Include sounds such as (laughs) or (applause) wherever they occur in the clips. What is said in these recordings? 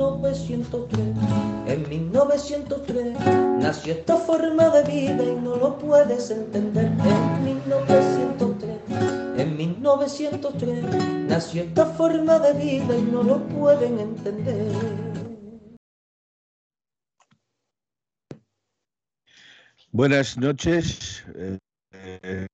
1903. En 1903 nació esta forma de vida y no lo puedes entender. En 1903, en 1903 nació esta forma de vida y no lo pueden entender. Buenas noches. Eh, eh,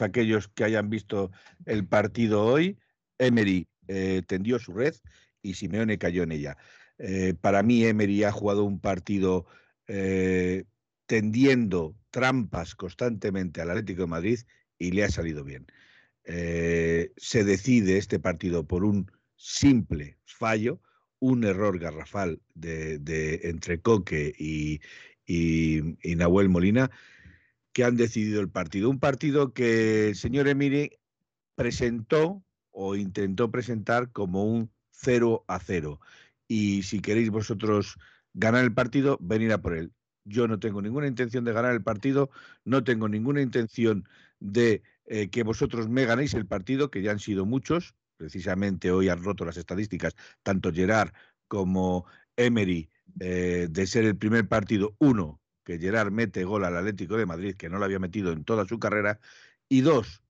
aquellos que hayan visto el partido hoy, Emery eh, tendió su red y Simeone cayó en ella. Eh, para mí, Emery ha jugado un partido eh, tendiendo trampas constantemente al Atlético de Madrid y le ha salido bien. se decide este partido por un simple fallo, un error garrafal de, entre Coque y, y Nahuel Molina, que han decidido el partido. Un partido que el señor Emiri presentó o intentó presentar como un 0 a 0. Y si queréis vosotros ganar el partido, venir a por él. Yo no tengo ninguna intención de ganar el partido, no tengo ninguna intención de eh, que vosotros me ganéis el partido, que ya han sido muchos. Precisamente hoy han roto las estadísticas, tanto Gerard como Emery, eh, de ser el primer partido, uno, que Gerard mete gol al Atlético de Madrid, que no lo había metido en toda su carrera, y dos,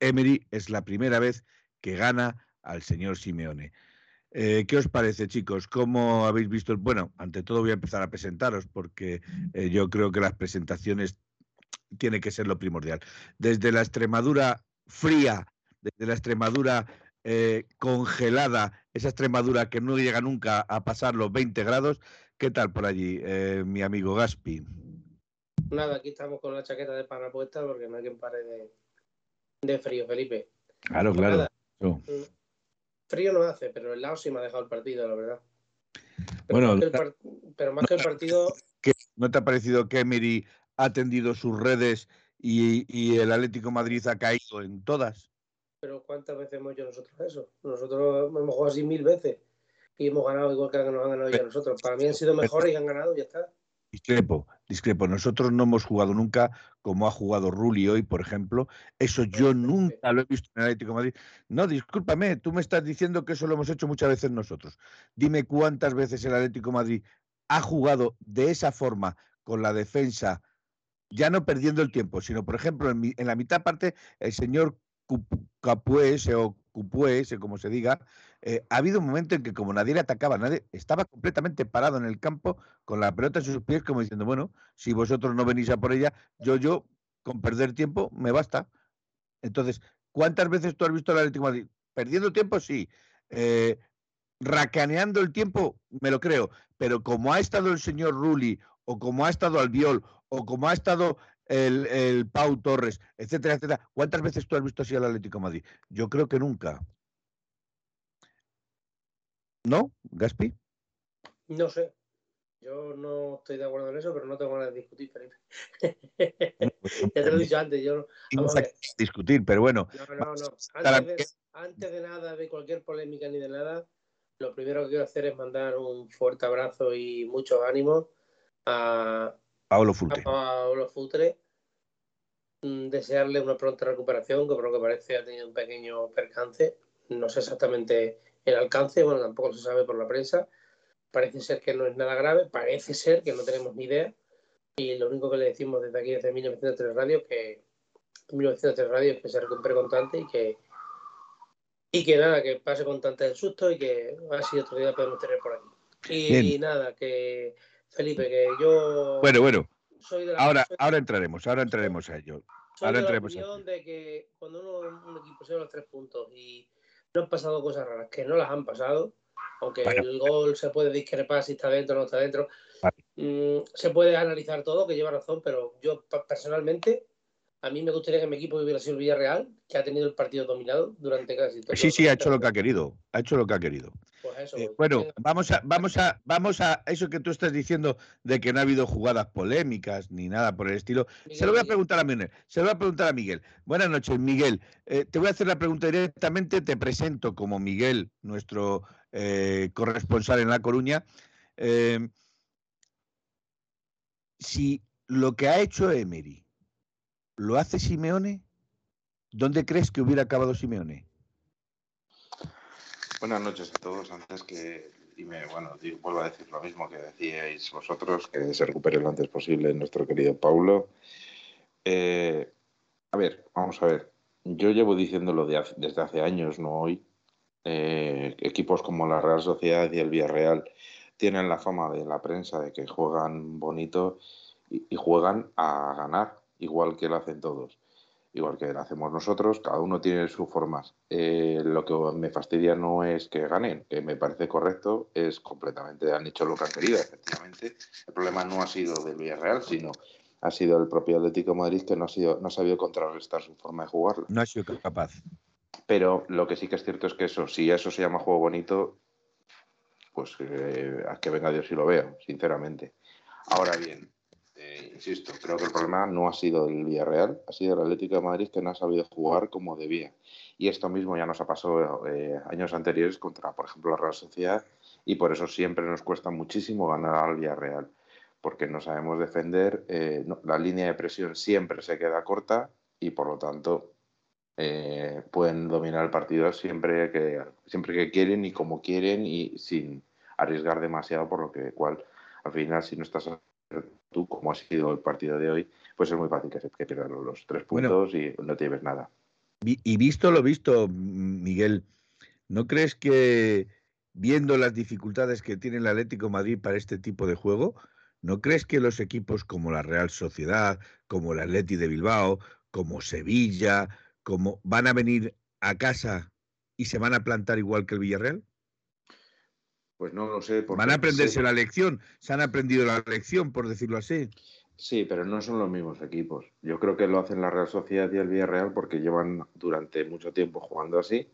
Emery es la primera vez que gana al señor Simeone. Eh, ¿Qué os parece, chicos? ¿Cómo habéis visto? Bueno, ante todo voy a empezar a presentaros porque eh, yo creo que las presentaciones tiene que ser lo primordial. Desde la Extremadura fría, desde la Extremadura eh, congelada, esa Extremadura que no llega nunca a pasar los 20 grados, ¿Qué tal por allí, mi amigo Gaspi? Nada, aquí estamos con la chaqueta de pana puesta porque no hay quien pare de, frío, Felipe. Claro, claro. Mm, frío no hace, pero el lado sí me ha dejado el partido, la verdad. Pero bueno, más pero más que el partido. ¿No te ha parecido que Emery ha tendido sus redes y, y, el Atlético Madrid ha caído en todas? Pero ¿cuántas veces hemos hecho nosotros eso? Nosotros hemos jugado así mil veces y hemos ganado igual que nos han ganado ya nosotros. Para mí han sido mejores y han ganado, ya está. Discrepo, discrepo. Nosotros no hemos jugado nunca como ha jugado Rulli hoy, por ejemplo. Eso yo nunca lo he visto en el Atlético de Madrid. No, discúlpame, tú me estás diciendo que eso lo hemos hecho muchas veces nosotros. Dime cuántas veces el Atlético de Madrid ha jugado de esa forma con la defensa, ya no perdiendo el tiempo, sino, por ejemplo, en, la mitad parte, el señor Capués o Cupués, como se diga, eh, ha habido un momento en que como nadie le atacaba, nadie estaba completamente parado en el campo con la pelota en sus pies, como diciendo, bueno, si vosotros no venís a por ella, yo, yo, con perder tiempo, me basta. Entonces, ¿cuántas veces tú has visto al Atlético de Madrid? Perdiendo tiempo, sí. Eh, racaneando el tiempo, me lo creo. Pero como ha estado el señor Rulli, o como ha estado Albiol, o como ha estado el, el Pau Torres, etcétera, etcétera, ¿cuántas veces tú has visto así al Atlético de Madrid? Yo creo que nunca. ¿No, Gaspi? No sé. Yo no estoy de acuerdo en eso, pero no tengo ganas de discutir, Felipe. Pues (laughs) ya te lo he dicho antes. Yo, no a discutir, pero bueno. No, no, no. Antes de, nada, de cualquier polémica ni de nada, lo primero que quiero hacer es mandar un fuerte abrazo y muchos ánimos a Pablo Futre. A Pablo Futre. Mm, desearle una pronta recuperación, que por lo que parece ha tenido un pequeño percance. No sé exactamente el alcance, bueno, tampoco se sabe por la prensa. Parece ser que no es nada grave, parece ser que no tenemos ni idea. Y lo único que le decimos desde aquí, desde 1903 Radio, que 1903 Radio es que se recupere constante y que y que nada, que pase con tanto el susto y que así otro día podemos tener por aquí. Y, nada, que Felipe, que yo bueno, bueno. ahora, ahora entraremos, ahora entraremos a ello. ahora de la de que cuando uno, un equipo se los tres puntos y no han pasado cosas raras, que no las han pasado, aunque el gol se puede discrepar si está dentro o no está dentro. Mm, se puede analizar todo, que lleva razón, pero yo personalmente, A mí me gustaría que mi equipo hubiera sido el Villarreal, que ha tenido el partido dominado durante casi todo. Sí, sí, ha hecho lo que ha querido. Ha hecho lo que ha querido. Pues eso, Eh, bueno, vamos a, vamos a, vamos a eso que tú estás diciendo de que no ha habido jugadas polémicas ni nada por el estilo. se lo voy a preguntar a Miguel. Se lo voy a preguntar a Miguel. Buenas noches, Miguel. Eh, te voy a hacer la pregunta directamente. Te presento como Miguel, nuestro eh, corresponsal en La Coruña. Eh, si lo que ha hecho Emery lo hace Simeone, ¿dónde crees que hubiera acabado Simeone? Buenas noches a todos. Antes que, y bueno, vuelvo a decir lo mismo que decíais vosotros, que se recupere lo antes posible nuestro querido Paulo. Eh, a ver, vamos a ver. Yo llevo diciéndolo de desde hace años, no hoy. Eh, equipos como la Real Sociedad y el Villarreal tienen la fama de la prensa de que juegan bonito y juegan a ganar, igual que lo hacen todos igual que lo hacemos nosotros, cada uno tiene sus formas. Eh, lo que me fastidia no es que ganen, que me parece correcto, es completamente, han hecho lo que han querido, efectivamente. El problema no ha sido del Villarreal, sino ha sido el propio Atlético de Madrid que no ha, sido, no ha sabido contrarrestar su forma de jugarlo. No ha sido capaz. Pero lo que sí que es cierto es que eso, si eso se llama juego bonito, pues eh, a que venga Dios y lo veo, sinceramente. Ahora bien, insisto, creo que el problema no ha sido el Villarreal, ha sido el Atlético de Madrid que no ha sabido jugar como debía. Y esto mismo ya nos ha pasado eh, años anteriores contra, por ejemplo, la Real Sociedad, y por eso siempre nos cuesta muchísimo ganar al Villarreal, porque no sabemos defender, eh, la línea de presión siempre se queda corta y por lo tanto eh, pueden dominar el partido siempre que, siempre que quieren y como quieren y sin arriesgar demasiado, por lo que cual al final si no estás tú como ha sido el partido de hoy, pues es muy fácil que, se, que pierdas los, tres Bueno. puntos y no te lleves nada. Y visto lo visto, Miguel, ¿no crees que viendo las dificultades que tiene el Atlético de Madrid para este tipo de juego, ¿no crees que los equipos como la Real Sociedad, como el Atleti de Bilbao, como Sevilla, como van a venir a casa y se van a plantar igual que el Villarreal? Pues no lo sé. Van a aprenderse la lección, se han aprendido la lección, por decirlo así. Sí, pero no son los mismos equipos. Yo creo que lo hacen la Real Sociedad y el Villarreal porque llevan durante mucho tiempo jugando así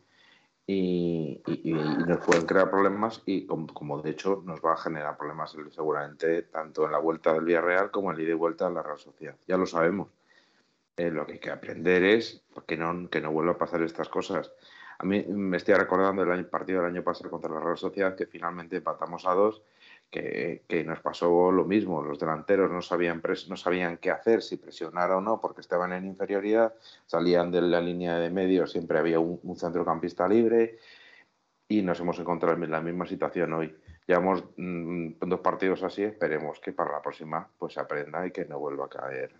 y, y- y nos pueden crear problemas y como, como de hecho nos va a generar problemas seguramente tanto en la vuelta del Villarreal como en la ida y vuelta de la Real Sociedad. Ya lo sabemos. Eh, lo que hay que aprender es que no, que no vuelva a pasar estas cosas. A mí me estoy recordando el partido del año pasado contra la Real Sociedad que finalmente empatamos a dos que, nos pasó lo mismo. Los delanteros no sabían, pres- no sabían qué hacer, si presionar o no, porque estaban en inferioridad, salían de la línea de medio, siempre había un, un centrocampista libre y nos hemos encontrado en la misma situación hoy. Llevamos mm, dos partidos así, esperemos que para la próxima pues se aprenda y que no vuelva a caer,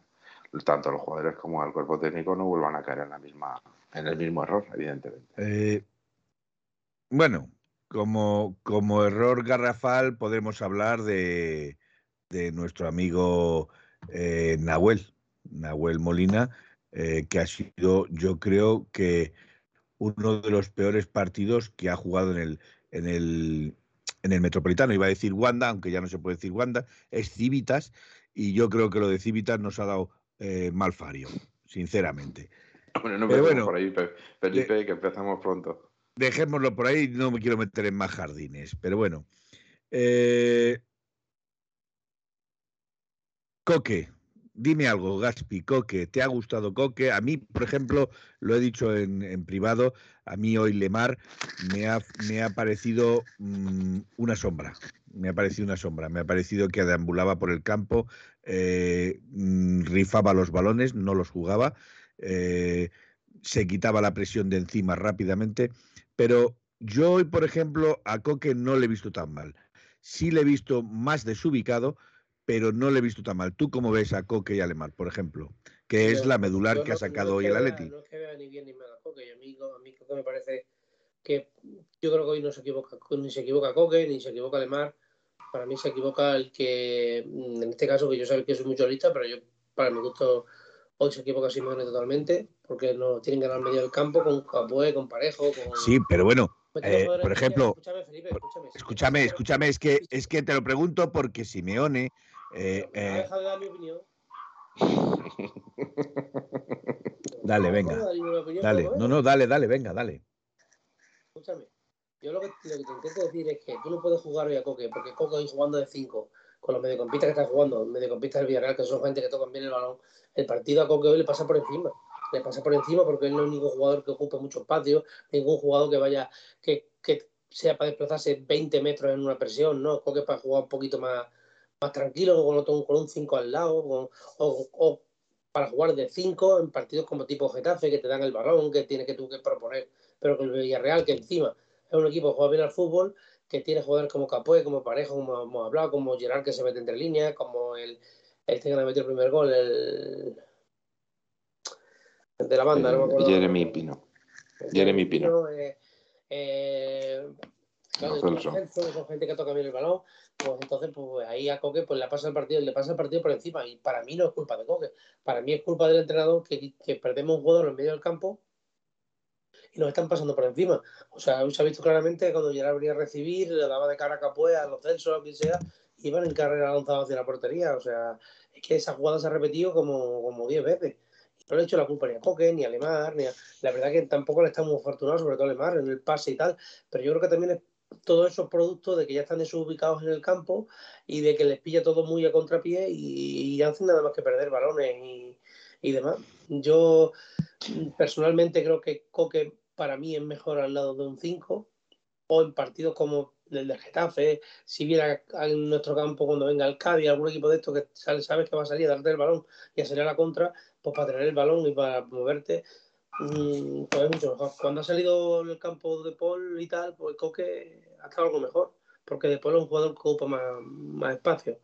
tanto los jugadores como el cuerpo técnico no vuelvan a caer en, la misma, en el mismo error, evidentemente. Eh, bueno, como, como error garrafal podemos hablar de, de nuestro amigo eh, Nahuel, Nahuel Molina, eh, que ha sido, yo creo que uno de los peores partidos que ha jugado en el, en el, en el Metropolitano. Iba a decir Wanda, aunque ya no se puede decir Wanda, es Civitas, y yo creo que lo de Civitas nos ha dado mal fario, sinceramente. Bueno, no Pero bueno, por ahí, Pe- Felipe, que empezamos pronto. dejémoslo por ahí, no me quiero meter en más jardines, pero bueno. Eh, Coque, dime algo, Gaspi, Coque, ¿te ha gustado Coque? A mí, por ejemplo, lo he dicho en, en privado, a mí hoy Lemar me ha, me ha parecido mm, una sombra, me ha parecido una sombra, me ha parecido que deambulaba por el campo, eh, mm, rifaba los balones, no los jugaba, eh, se quitaba la presión de encima rápidamente, pero yo hoy, por ejemplo, a Coque no le he visto tan mal. Sí le he visto más desubicado, pero no le he visto tan mal. ¿Tú cómo ves a Coque y a Lemar, por ejemplo? Que es la medular que ha sacado no hoy el Atleti. No es que vea ni bien ni mal a Coque. y A mí, a mí Coque me parece que yo creo que hoy no se equivoca, ni se equivoca Coque, ni se equivoca Lemar. Para mí se equivoca el que, mm, en este caso, que yo sé que soy mucho lista, pero yo, para mi gusto, hoy se equivoca Simone totalmente, porque no tienen que ganar medio del campo con Capué, con Parejo, con... Sí, pero bueno, eh, por ejemplo, Escúchame, Felipe, escúchame. escúchame, escúchame, es que, es que te lo pregunto porque Simeone, eh, Me eh, dejado de dar mi opinión. (laughs) dale, venga. Dale, no, no, dale, dale, venga, dale. Escúchame. Yo lo que, te intento decir es que tú no puedes jugar hoy a Coque, porque Coque hoy jugando de 5, con los mediocampistas que están jugando, mediocampistas del Villarreal, que son gente que tocan bien el balón, el partido a Coque hoy le pasa por encima. Le pasa por encima porque él no es ningún jugador que ocupe mucho espacio, ningún jugador que vaya, que, que sea para desplazarse 20 metros en una presión, ¿no? Coque para jugar un poquito más, más tranquilo, con, con un 5 al lado, o, o, para jugar de 5 en partidos como tipo Getafe, que te dan el balón, que tiene que tú que proponer, pero con el Villarreal, que encima es un equipo que juega bien al fútbol, que tiene jugadores como Capoe, como Parejo, como hemos hablado, como Gerard que se mete entre líneas, como el este que le metió el primer gol, el, de la banda, no me Jeremy Pino. Jeremy Pino. Eh, eh, son gente que toca bien el balón, pues entonces pues ahí a Coque pues le pasa el partido, le pasa el partido por encima y para mí no es culpa de Coque, para mí es culpa del entrenador que, que perdemos un jugador en medio del campo y nos están pasando por encima. O sea, se ha visto claramente cuando Gerard venía a recibir, le daba de cara a Capoe, a los Celso, a quien sea, iban en carrera lanzados hacia la portería. O sea, es que esa jugada se ha repetido como, como 10 veces. no le he hecho la culpa ni a Coque, ni a Lemar, ni a... La verdad que tampoco le estamos afortunados, sobre todo a Lemar, en el pase y tal, pero yo creo que también es todo eso producto de que ya están desubicados en el campo y de que les pilla todo muy a contrapié y, y hacen nada más que perder balones y, y demás. Yo personalmente creo que Coque para mí es mejor al lado de un 5 o en partidos como el de Getafe, si viera en nuestro campo cuando venga el Cádiz, algún equipo de estos que sabes que va a salir a darte el balón y a salir a la contra, pues para tener el balón y para moverte, mm, pues es mucho mejor. Cuando ha salido el campo de Paul y tal, pues Coque ha estado algo mejor, porque de Paul es un jugador que ocupa más, más espacio.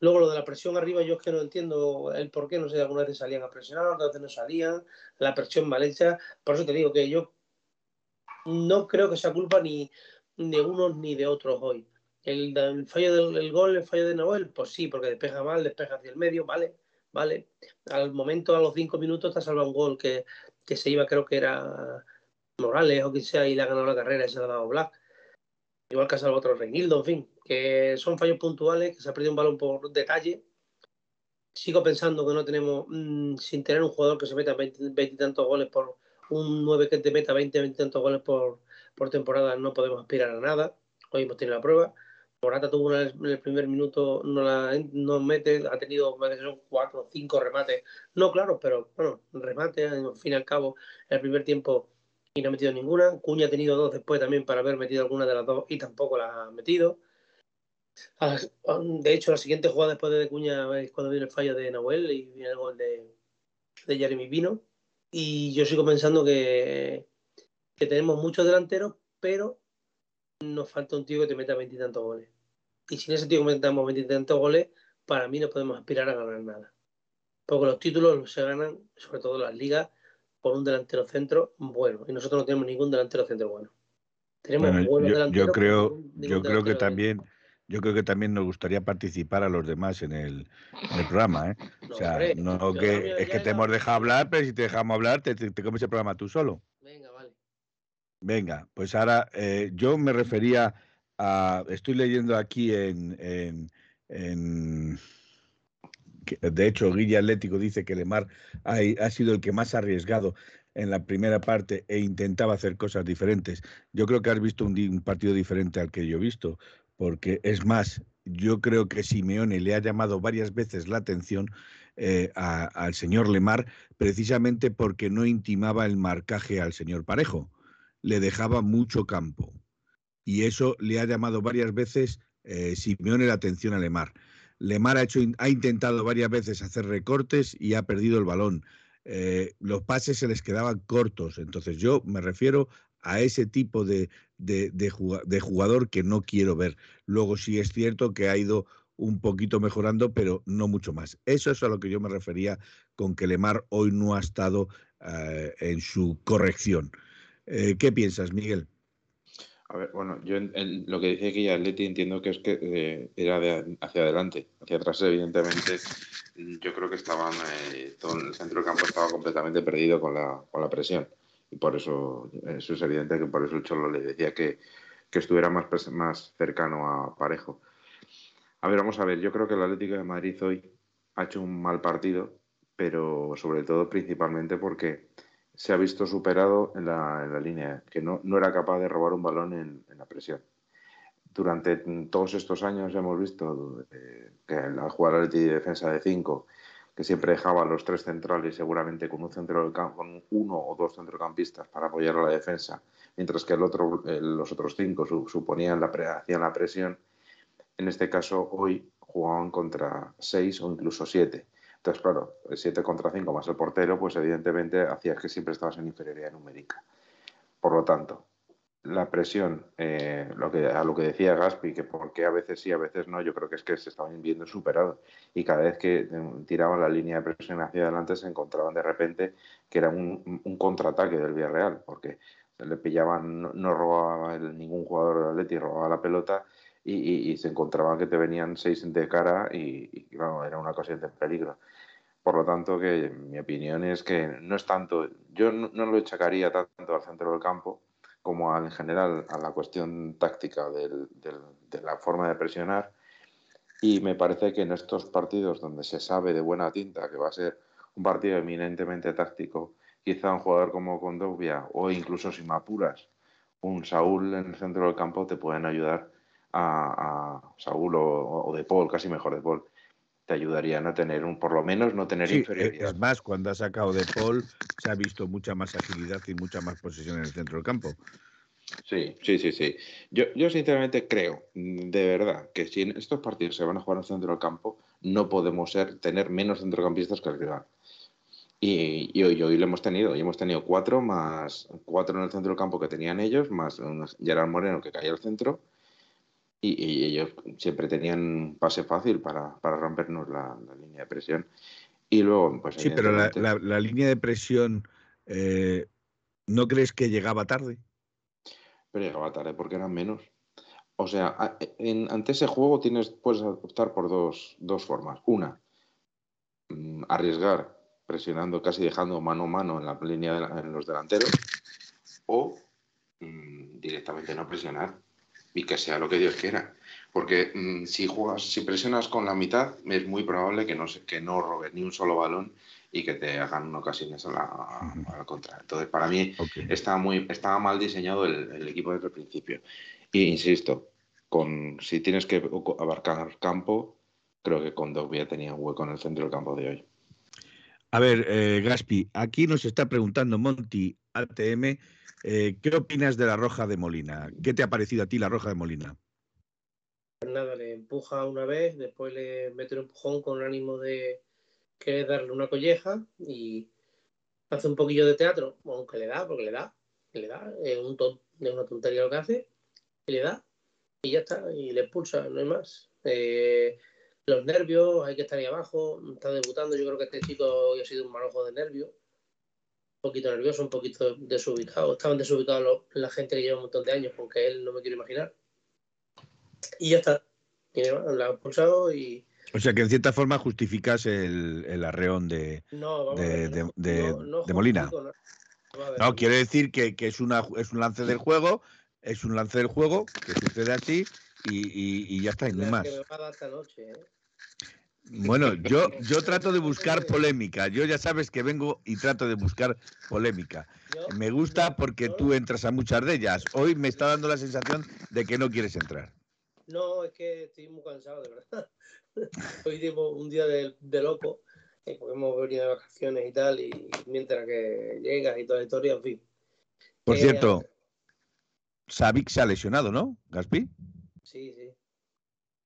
Luego lo de la presión arriba, yo es que no entiendo el por qué, no sé, algunas veces salían a presionar, otras veces no salían, la presión mal hecha, por eso te digo que yo no creo que sea culpa ni de unos ni de otros hoy. El, fallo del gol, el fallo de Noel, pues sí, porque despeja mal, despeja hacia el medio, vale, vale. Al momento, a los cinco minutos, te ha salvado un gol que, que se iba, creo que era Morales o quien sea, y le ha ganado la carrera y se ha dado Black. Igual que ha salvado otro Reinildo, en fin que son fallos puntuales, que se ha perdido un balón por detalle. Sigo pensando que no tenemos, mm, sin tener un jugador que se meta 20, y tantos goles por un 9 que te meta 20, 20 tantos goles por, por temporada, no podemos aspirar a nada. Hoy hemos tenido la prueba. Morata tuvo una en el primer minuto, no la no mete, ha tenido son cuatro o cinco remates. No, claro, pero bueno, remate, al fin y al cabo, el primer tiempo y no ha metido ninguna. Cuña ha tenido dos después también para haber metido alguna de las dos y tampoco la ha metido. Ah, de hecho, la siguiente jugada después de Cuña es cuando viene el fallo de Nahuel y viene el gol de, de Jeremy Pino. Y yo sigo pensando que, que tenemos muchos delanteros, pero nos falta un tío que te meta veintitantos goles. Y sin ese tío que metamos veintitantos goles, para mí no podemos aspirar a ganar nada. Porque los títulos se ganan, sobre todo las ligas, por un delantero centro bueno. Y nosotros no tenemos ningún delantero centro bueno. Tenemos buenos yo, delanteros. Yo creo, yo creo que también yo creo que también nos gustaría participar a los demás en el, programa, ¿eh? (laughs) o sea, no que es que te hemos dejado hablar, pero si te dejamos hablar, te, comes el programa tú solo. Venga, vale. Venga, pues ahora eh, yo me refería a. Estoy leyendo aquí en. en, de hecho, Guilla Atlético dice que Lemar ha, ha sido el que más ha arriesgado en la primera parte e intentaba hacer cosas diferentes. Yo creo que has visto un, partido diferente al que yo he visto, porque es más, yo creo que Simeone le ha llamado varias veces la atención eh, al señor Lemar precisamente porque no intimaba el marcaje al señor Parejo, le dejaba mucho campo. Y eso le ha llamado varias veces eh, Simeone la atención a Lemar. Lemar ha, hecho, ha intentado varias veces hacer recortes y ha perdido el balón. Eh, los pases se les quedaban cortos. Entonces yo me refiero a ese tipo de, jugador que no quiero ver. Luego sí es cierto que ha ido un poquito mejorando, pero no mucho más. Eso es a lo que yo me refería con que Lemar hoy no ha estado eh, en su corrección. Eh, ¿Qué piensas, Miguel? A ver, bueno, yo lo que decía que ya Leti entiendo que es que eh, era de, hacia adelante, hacia atrás evidentemente yo creo que estaban, todo el centro del campo estaba completamente perdido con la, con la presión y por eso, eso es evidente que por eso el Cholo le decía que, que estuviera más, más cercano a Parejo. A ver, vamos a ver, yo creo que el Atlético de Madrid hoy ha hecho un mal partido, pero sobre todo principalmente porque se ha visto superado en la, en la línea, que no, no, era capaz de robar un balón en, la presión. Durante todos estos años hemos visto eh, que al jugar de defensa de 5, que siempre dejaba los tres centrales seguramente con un centro con uno o dos centrocampistas para apoyar a la defensa, mientras que el otro, eh, los otros cinco su, suponían la, hacían la presión. En este caso, hoy jugaban contra seis o incluso siete. Entonces, claro, el 7 contra 5 más el portero, pues evidentemente hacías que siempre estabas en inferioridad numérica. Por lo tanto, la presión, eh, lo que, a lo que decía Gaspi, que por qué a veces sí, a veces no, yo creo que es que se estaban viendo superados. Y cada vez que eh, tiraban la línea de presión hacia adelante, se encontraban de repente que era un, contraataque del Villarreal, porque le pillaban, no, robaba ningún jugador del Atleti, robaba la pelota y, y, y, se encontraban que te venían seis de cara y, y claro, era una ocasión de peligro. Por lo tanto, que mi opinión es que no es tanto, yo no, no lo echacaría tanto al centro del campo como al, en general a la cuestión táctica del, del, de la forma de presionar. Y me parece que en estos partidos donde se sabe de buena tinta que va a ser un partido eminentemente táctico, quizá un jugador como Condovia o incluso sin apuras, un Saúl en el centro del campo te pueden ayudar a, a Saúl o, o, de Paul, casi mejor de Paul, te ayudaría a no tener un, por lo menos no tener sí, inferioridad. Es más, cuando ha sacado de Paul se ha visto mucha más agilidad y mucha más posesión en el centro del campo. Sí, sí, sí, sí. Yo, yo sinceramente creo, de verdad, que si en estos partidos se van a jugar en el centro del campo, no podemos ser, tener menos centrocampistas que el rival. Y, y, hoy, hoy lo hemos tenido, y hemos tenido cuatro más cuatro en el centro del campo que tenían ellos, más Gerard Moreno que caía al centro, y, y, ellos siempre tenían pase fácil para, para rompernos la, la, línea de presión. Y luego, pues. Sí, pero la, la, la, línea de presión, eh, ¿no crees que llegaba tarde? Pero llegaba tarde porque eran menos. O sea, en, ante ese juego tienes, puedes optar por dos, dos formas. Una, mmm, arriesgar presionando, casi dejando mano a mano en la línea de la, en los delanteros, o mmm, directamente no presionar y que sea lo que Dios quiera. Porque mmm, si juegas, si presionas con la mitad, es muy probable que no, que no robes ni un solo balón y que te hagan ocasiones a la, a la contra. Entonces, para mí okay. estaba, muy, estaba mal diseñado el, el, equipo desde el principio. Y insisto, con, si tienes que abarcar campo, creo que con Dogbia tenía un hueco en el centro del campo de hoy. A ver, eh, Gaspi, aquí nos está preguntando Monty ATM, eh, ¿qué opinas de la roja de Molina? ¿Qué te ha parecido a ti la roja de Molina? Pues nada, le empuja una vez, después le mete un empujón con ánimo de querer darle una colleja y hace un poquillo de teatro, aunque le da, porque le da, le da, es, un ton, es una tontería lo que hace, y le da, y ya está, y le expulsa, no hay más. Eh, los nervios, hay que estar ahí abajo, está debutando, yo creo que este chico ha sido un manojo de nervios, poquito nervioso, un poquito desubicado, estaban desubicados los, la gente que lleva un montón de años, porque él no me quiero imaginar. Y ya está, y la ha expulsado y... O sea que en cierta forma justificas el, el arreón de, no, de, de, no, no de Molina. No, quiere decir que, que, es, una, es un lance del juego, es un lance del juego que sucede así y, y, y ya está, y no más. Noche, ¿eh? Bueno, yo, yo trato de buscar polémica. Yo ya sabes que vengo y trato de buscar polémica. Me gusta porque tú entras a muchas de ellas. Hoy me está dando la sensación de que no quieres entrar. No, es que estoy muy cansado, de verdad. (laughs) Hoy llevo un día de, de loco, eh, porque hemos venido de vacaciones y tal, y mientras que llegas y toda la historia, en fin. Por eh, cierto, Savic se ha lesionado, ¿no, Gaspi? Sí, sí.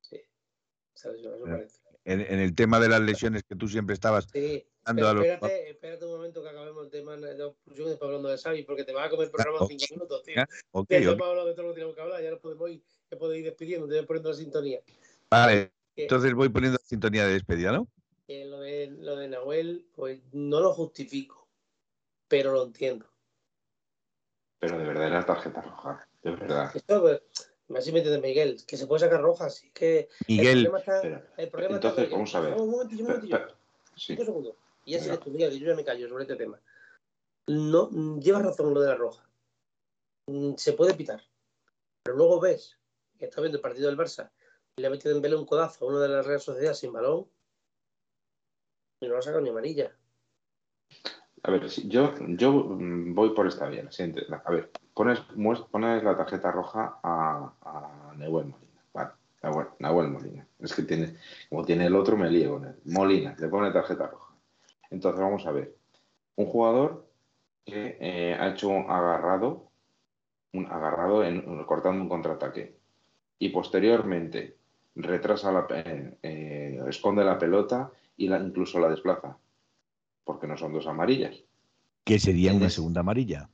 Sí, se ha lesionado, eso parece en, en, el tema de las lesiones que tú siempre estabas sí, dando a los... espérate, espérate un momento que acabemos el tema de después hablando de Xavi, porque te vas a comer el programa en cinco minutos, tío. (laughs) Okay, ya okay. hemos hablado de todo lo que tenemos que hablar, ya nos podemos ir, ya podemos ir despidiendo, te voy poniendo la sintonía. Vale, que, entonces voy poniendo la sintonía de despedida, ¿no? Que lo, de, lo de Nahuel, pues no lo justifico, pero lo entiendo. Pero de verdad era tarjeta roja, de verdad. Esto, pues, Así me entiende Miguel, que se puede sacar rojas. Y que Miguel, el problema está, el problema entonces, está vamos a ver. Un momentillo, un momentillo. Sí. Un segundo. Y ya tú, Miguel, que yo ya me callo sobre este tema. No, llevas razón lo de la roja. Se puede pitar. Pero luego ves que está viendo el partido del Barça y le ha metido en vela un codazo a uno de la Real Sociedad sin balón. Y no lo saca ni amarilla. A ver, yo, yo mm, voy por esta vía. A ver, pones, pones la tarjeta roja a, a Molina. Vale, Nahuel, Molina. Es que tiene, como tiene el otro, me lío con él. Molina, le pone tarjeta roja. Entonces, vamos a ver. Un jugador que eh, ha hecho un agarrado, un agarrado en, cortando un contraataque. Y posteriormente retrasa la, eh, eh, esconde la pelota y la, incluso la desplaza porque no son dos amarillas. ¿Qué sería una segunda amarilla?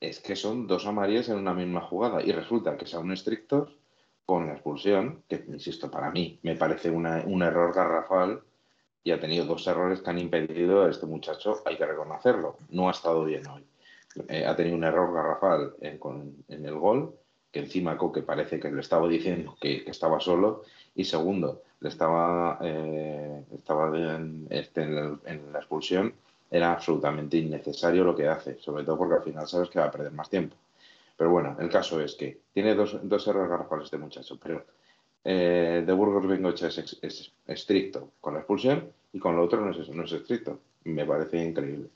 Es que son dos amarillas en una misma jugada y resulta que son estrictos con la expulsión, que insisto, para mí me parece un error garrafal y ha tenido dos errores que han impedido a este muchacho, hay que reconocerlo, no ha estado bien hoy. Eh, ha tenido un error garrafal en, el gol, que encima Coque parece que le estaba diciendo que estaba solo, y segundo, estaba, eh, estaba en, este, en, la expulsión, era absolutamente innecesario lo que hace, sobre todo porque al final sabes que va a perder más tiempo. Pero bueno, el caso es que tiene dos, dos errores garrafales este muchacho, pero eh, de Burgos Bengocha es, es, estricto con la expulsión y con lo otro no es, no es estricto. Me parece increíble.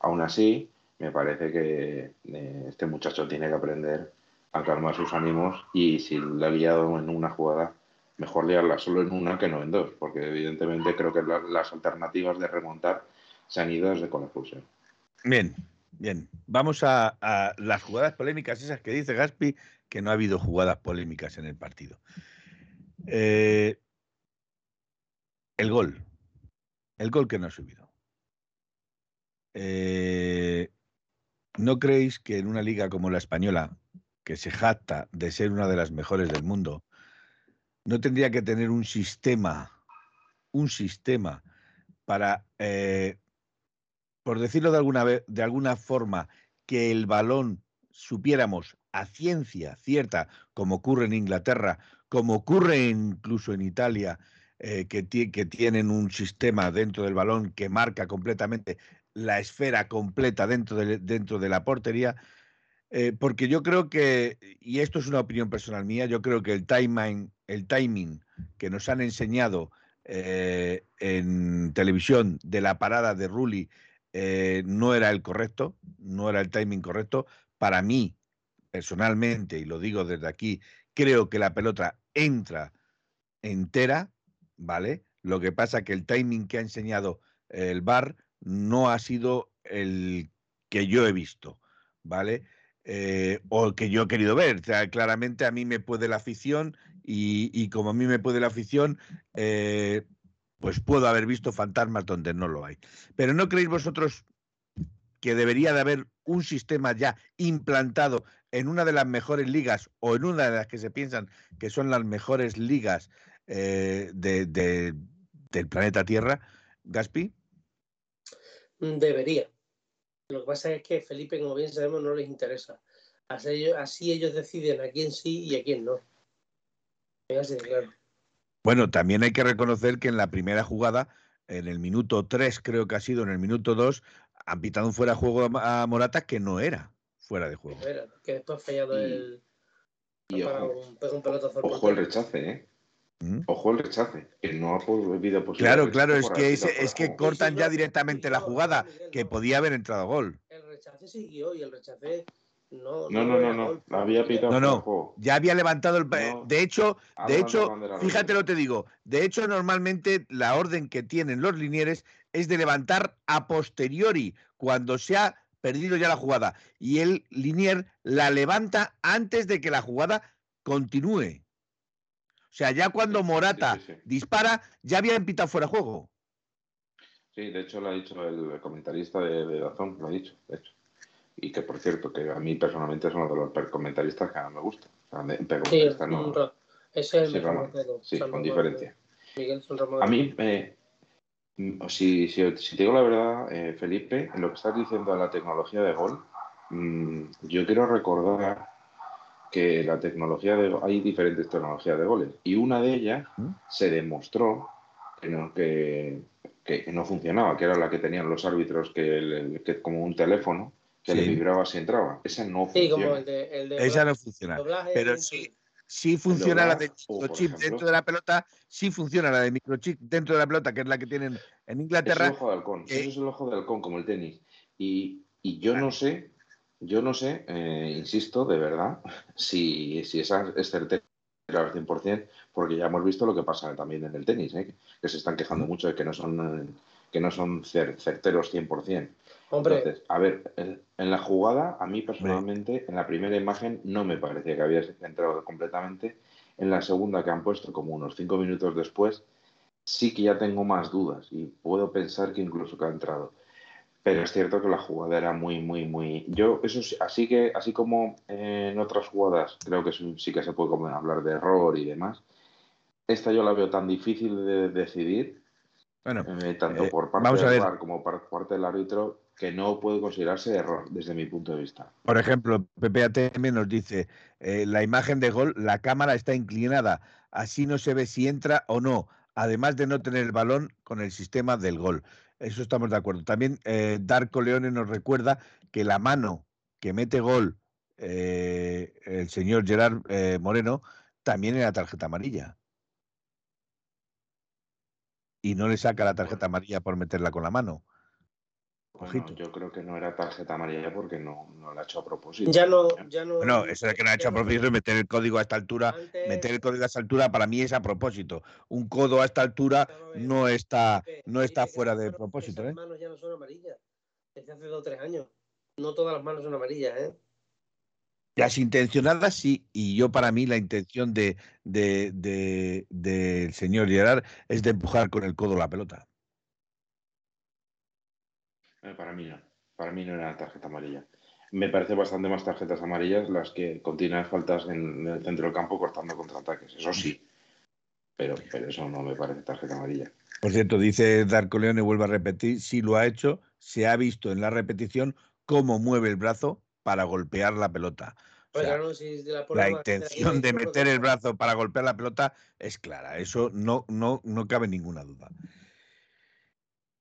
Aún así, me parece que eh, este muchacho tiene que aprender a calmar sus ánimos y si le ha liado en una jugada, mejor liarla solo en una que no en dos, porque evidentemente creo que las alternativas de remontar se han ido desde con la expulsión. Bien, bien. Vamos a, las jugadas polémicas, esas que dice Gaspi, que no ha habido jugadas polémicas en el partido. Eh, el gol. El gol que no ha subido. Eh, ¿No creéis que en una liga como la española, que se jacta de ser una de las mejores del mundo, no tendría que tener un sistema, un sistema para, eh, por decirlo de alguna, de alguna forma, que el balón supiéramos a ciencia cierta, como ocurre en Inglaterra, como ocurre incluso en Italia, eh, que, que, tienen un sistema dentro del balón que marca completamente la esfera completa dentro de, dentro de la portería, eh, porque yo creo que, y esto es una opinión personal mía, yo creo que el timing, el timing que nos han enseñado eh, en televisión de la parada de Rulli eh, no era el correcto, no era el timing correcto. Para mí, personalmente, y lo digo desde aquí, creo que la pelota entra entera, ¿vale? Lo que pasa que el timing que ha enseñado el VAR no ha sido el que yo he visto, ¿vale? Eh, o que yo he querido ver. claramente a mí me puede la afición y, como a mí me puede la afición, eh, pues puedo haber visto fantasmas donde no lo hay. Pero ¿no creéis vosotros que debería de haber un sistema ya implantado en una de las mejores ligas o en una de las que se piensan que son las mejores ligas eh, del planeta Tierra, Gaspi? Debería. Lo que pasa es que Felipe, como bien sabemos, no les interesa. Así ellos, deciden a quién sí y a quién no. Bueno, también hay que reconocer que en la primera jugada, en el minuto 3, creo que ha sido, en el minuto 2, han pitado un fuera de juego a Morata que no era fuera de juego. Que, después ha fallado el. Y ojo el rechace, ¿eh? Ojo el rechace, que no ha podido Claro, claro, es que, es, que cortan ya directamente la jugada, que podía haber entrado gol. El rechace siguió y el rechace no. No, no, no, no, había pitado. No, no, ya había levantado el. de hecho, de hecho, fíjate lo que te digo. De hecho, normalmente la orden que tienen los linieres es de levantar a posteriori, cuando se ha perdido ya la jugada. Y el linier la levanta antes de que la jugada continúe. O sea, ya cuando Morata dispara, ya había empitado fuera de juego. Sí, de hecho lo ha dicho el comentarista de, de Dazón, lo ha dicho, de hecho. Y que por cierto, que a mí personalmente es uno de los comentaristas que a mí me gusta. sí, es el sí, sí con diferencia. a mí, eh, si, si, si, te digo la verdad, eh, Felipe, en lo que estás diciendo de la tecnología de gol, mm, yo quiero recordar que la tecnología de hay diferentes tecnologías de goles y una de ellas ¿Mm? se demostró que no, que, no funcionaba, que era la que tenían los árbitros que, como un teléfono que le vibraba si entraba. Esa no funciona. Esa no funciona. Pero sí, sí funciona la de microchip dentro de la pelota, sí funciona la de microchip dentro de la pelota, que es la que tienen en Inglaterra. Es el ojo de halcón, eso es el ojo de halcón, como el tenis. Y, y yo no sé, yo no sé, eh, insisto, de verdad, (laughs) si, si esa es certera al 100%, porque ya hemos visto lo que pasa también en el tenis, ¿eh? que se están quejando mucho de que no son, que no son certeros 100%. Hombre. Entonces, a ver, en la jugada, a mí personalmente, en la primera imagen no me parecía que había entrado completamente. En la segunda que han puesto, como unos cinco minutos después, sí que ya tengo más dudas y puedo pensar que incluso que ha entrado. Pero es cierto que la jugada era muy, muy, muy. Yo, eso sí, así que, así como en otras jugadas, creo que sí que se puede hablar de error y demás. Esta yo la veo tan difícil de decidir, bueno, eh, tanto eh, por parte del VAR como por parte del árbitro, que no puede considerarse error desde mi punto de vista. Por ejemplo, PPATM nos dice, eh, la imagen de gol, la cámara está inclinada, así no se ve si entra o no, además de no tener el balón con el sistema del gol. Eso estamos de acuerdo. También eh, Darko Leone nos recuerda que la mano que mete gol eh, el señor Gerard eh, Moreno también era tarjeta amarilla. Y no le saca la tarjeta amarilla por meterla con la mano yo creo que no era tarjeta amarilla porque no, no la ha hecho a propósito. Ya no, ya no. No, eso de que no ha hecho a propósito es meter el código a esta altura. Meter el código a esta altura para mí es a propósito. Un codo a esta altura no está, no está fuera de propósito. Las ¿eh? manos ya no son amarillas. Desde hace dos o tres años. No todas las manos son amarillas, ¿eh? Las intencionadas sí, y yo para mí la intención de, de, de, del señor Gerard es de empujar con el codo la pelota. Eh, para mí no. Para mí no era tarjeta amarilla. Me parece bastante más tarjetas amarillas las que continúan faltas en, el centro del campo cortando contraataques. Eso sí. Pero, pero eso no me parece tarjeta amarilla. Por cierto, dice Darko Leone, vuelvo a repetir, si lo ha hecho, se ha visto en la repetición cómo mueve el brazo para golpear la pelota. la, intención de meter el brazo para golpear la pelota es clara, eso no, no, no cabe ninguna duda.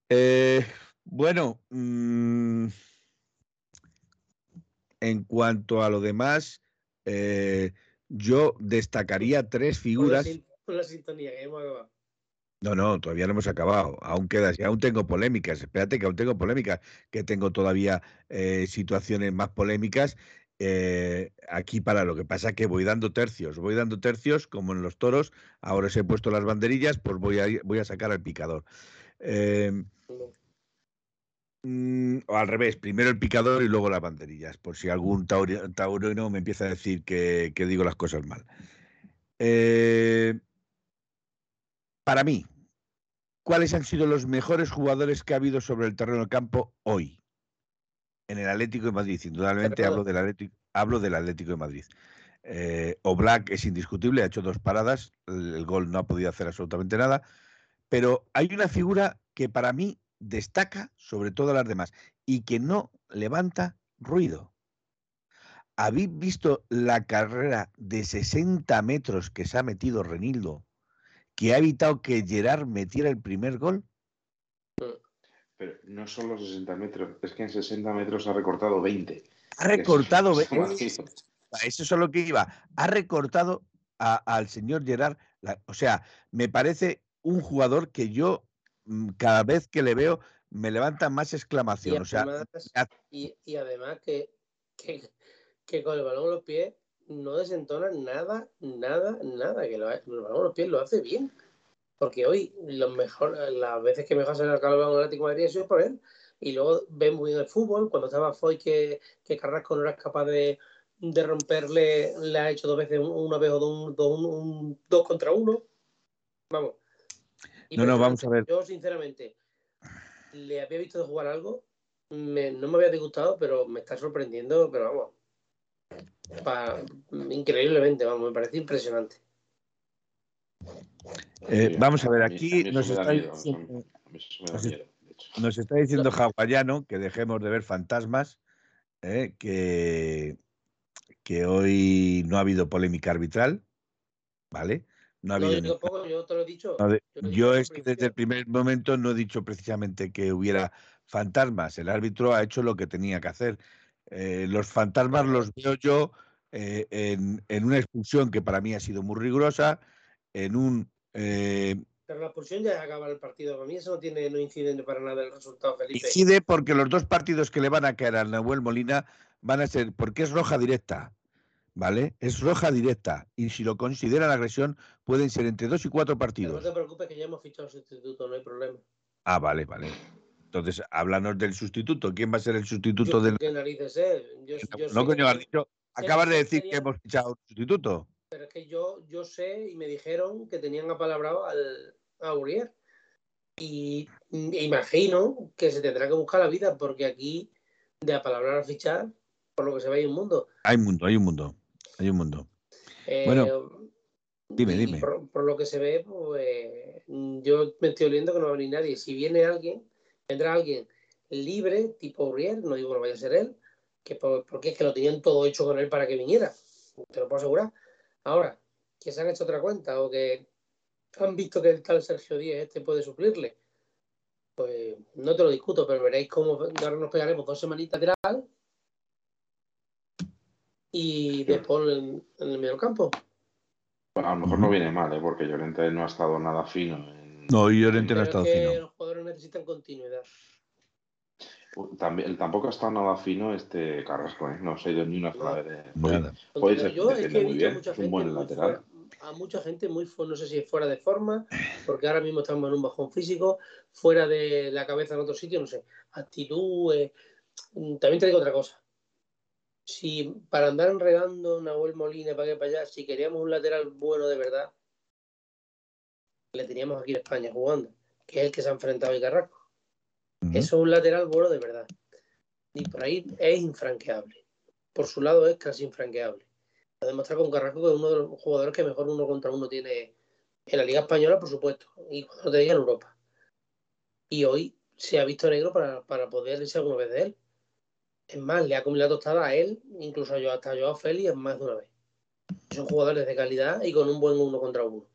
Eh, bueno, mm, en cuanto a lo demás, eh, yo destacaría tres (laughs) figuras. la sintonía, que hemos acabado. No, no, todavía no hemos acabado. Aún queda, aún tengo polémicas. Espérate que aún tengo polémicas, que tengo todavía eh, situaciones más polémicas. Eh, aquí para lo que pasa que voy dando tercios, voy dando tercios como en los toros. Ahora os he puesto las banderillas, pues voy a, voy a sacar al picador. Mm, o al revés, primero el picador y luego las banderillas, por si algún taurino me empieza a decir que, digo las cosas mal. Eh, para mí, ¿cuáles han sido los mejores jugadores que ha habido sobre el terreno de campo hoy? En el Atlético de Madrid, indudablemente hablo del Atlético, hablo del Atlético de Madrid. Eh, Oblak es indiscutible, ha hecho dos paradas, el gol no ha podido hacer absolutamente nada, pero hay una figura que para mí destaca sobre todas las demás y que no levanta ruido. ¿Habéis visto la carrera de 60 metros que se ha metido Renildo, que ha evitado que Gerard metiera el primer gol? Pero no solo 60 metros, es que en 60 metros ha recortado 20. Ha recortado 20. Eso es lo que iba. Ha recortado al señor Gerard. o sea, me parece un jugador que yo cada vez que le veo me levanta más exclamación. Y además, o sea, y, además que, que, con el balón en los pies no desentona nada, nada, nada. Que lo, el balón en los pies lo hace bien. Porque hoy mejor, las veces que mejor se le el balón Atlético de Madrid sido por él. Y luego ven muy bien el fútbol. Cuando estaba Foy que, que Carrasco no era capaz de, de romperle, le ha hecho dos veces, una vez o dos, un, dos contra uno. Vamos, no, no, vamos a ver. Yo, sinceramente, le había visto de jugar algo, no me había disgustado, pero me está sorprendiendo, pero vamos, increíblemente, vamos, me parece impresionante. Eh, vamos a ver, aquí nos está, diciendo, nos está diciendo Hawaiano que dejemos de ver fantasmas, eh, que, que hoy no ha habido polémica arbitral, ¿vale? No ha yo te lo he dicho. yo, es que desde el primer momento no he dicho precisamente que hubiera fantasmas. El árbitro ha hecho lo que tenía que hacer. Eh, los fantasmas los veo yo eh, en, en, una expulsión que para mí ha sido muy rigurosa, en un... Eh, pero la expulsión ya acaba el partido. Para mí eso no, tiene, no incide para nada el resultado, Felipe. Incide porque los dos partidos que le van a caer a Nahuel Molina van a ser, porque es roja directa, ¿vale? Es roja directa. Y si lo consideran agresión, pueden ser entre dos y cuatro partidos. Pero no te preocupes que ya hemos fichado sustituto, no hay problema. Ah, vale, vale. Entonces, háblanos del sustituto. ¿Quién va a ser el sustituto del.? ¿Qué narices es? Yo, yo no, coño, has dicho. Acabas de decir que hemos fichado un sustituto. Pero es que yo, yo sé y me dijeron que tenían apalabrado al, a Uriel. Y imagino que se tendrá que buscar la vida, porque aquí, de apalabrar a fichar, por lo que se ve, hay un mundo. Hay un mundo, hay un mundo. Hay un mundo. Eh, bueno, dime, dime. Por, por, lo que se ve, pues yo me estoy oliendo que no va a venir nadie. Si viene alguien, vendrá alguien libre, tipo Uriel, no digo que no vaya a ser él, que porque es que lo tenían todo hecho con él para que viniera, te lo puedo asegurar. Ahora, que se han hecho otra cuenta o que han visto que el tal Sergio Díez este puede suplirle, pues no te lo discuto, pero veréis cómo ahora nos pegaremos dos semanitas de y después en, en, el medio campo. Bueno, a lo mejor no viene mal, ¿eh? porque Llorente no ha estado nada fino. En... No, Llorente no ha estado es que fino. Los jugadores necesitan continuidad. También, tampoco ha estado nada fino este Carrasco, ¿eh? no se ha ido ni una sola vez. Nada. Puede ser, yo es que he visto a bien, mucha gente un buen lateral. fuera- a mucha gente muy no sé si es fuera de forma, porque ahora mismo estamos en un bajón físico, fuera de la cabeza en otro sitio, no sé, actitud. eh, mm, También te digo otra cosa. Si para andar enredando Nahuel Molina para que para allá, si queríamos un lateral bueno de verdad, le teníamos aquí en España jugando, que es el que se ha enfrentado a Carrasco. Eso es un lateral bueno de verdad. Y por ahí es infranqueable. Por su lado es casi infranqueable. Lo ha demostrado con Carrasco que es uno de los jugadores que mejor uno contra uno tiene en la Liga Española, por supuesto, y cuando te diga en Europa. Y hoy se ha visto negro para, para poder irse alguna vez de él. Es más, le ha comido la tostada a él, incluso a yo, hasta a Joao Félix más de una vez. Son jugadores de calidad y con un buen uno contra uno.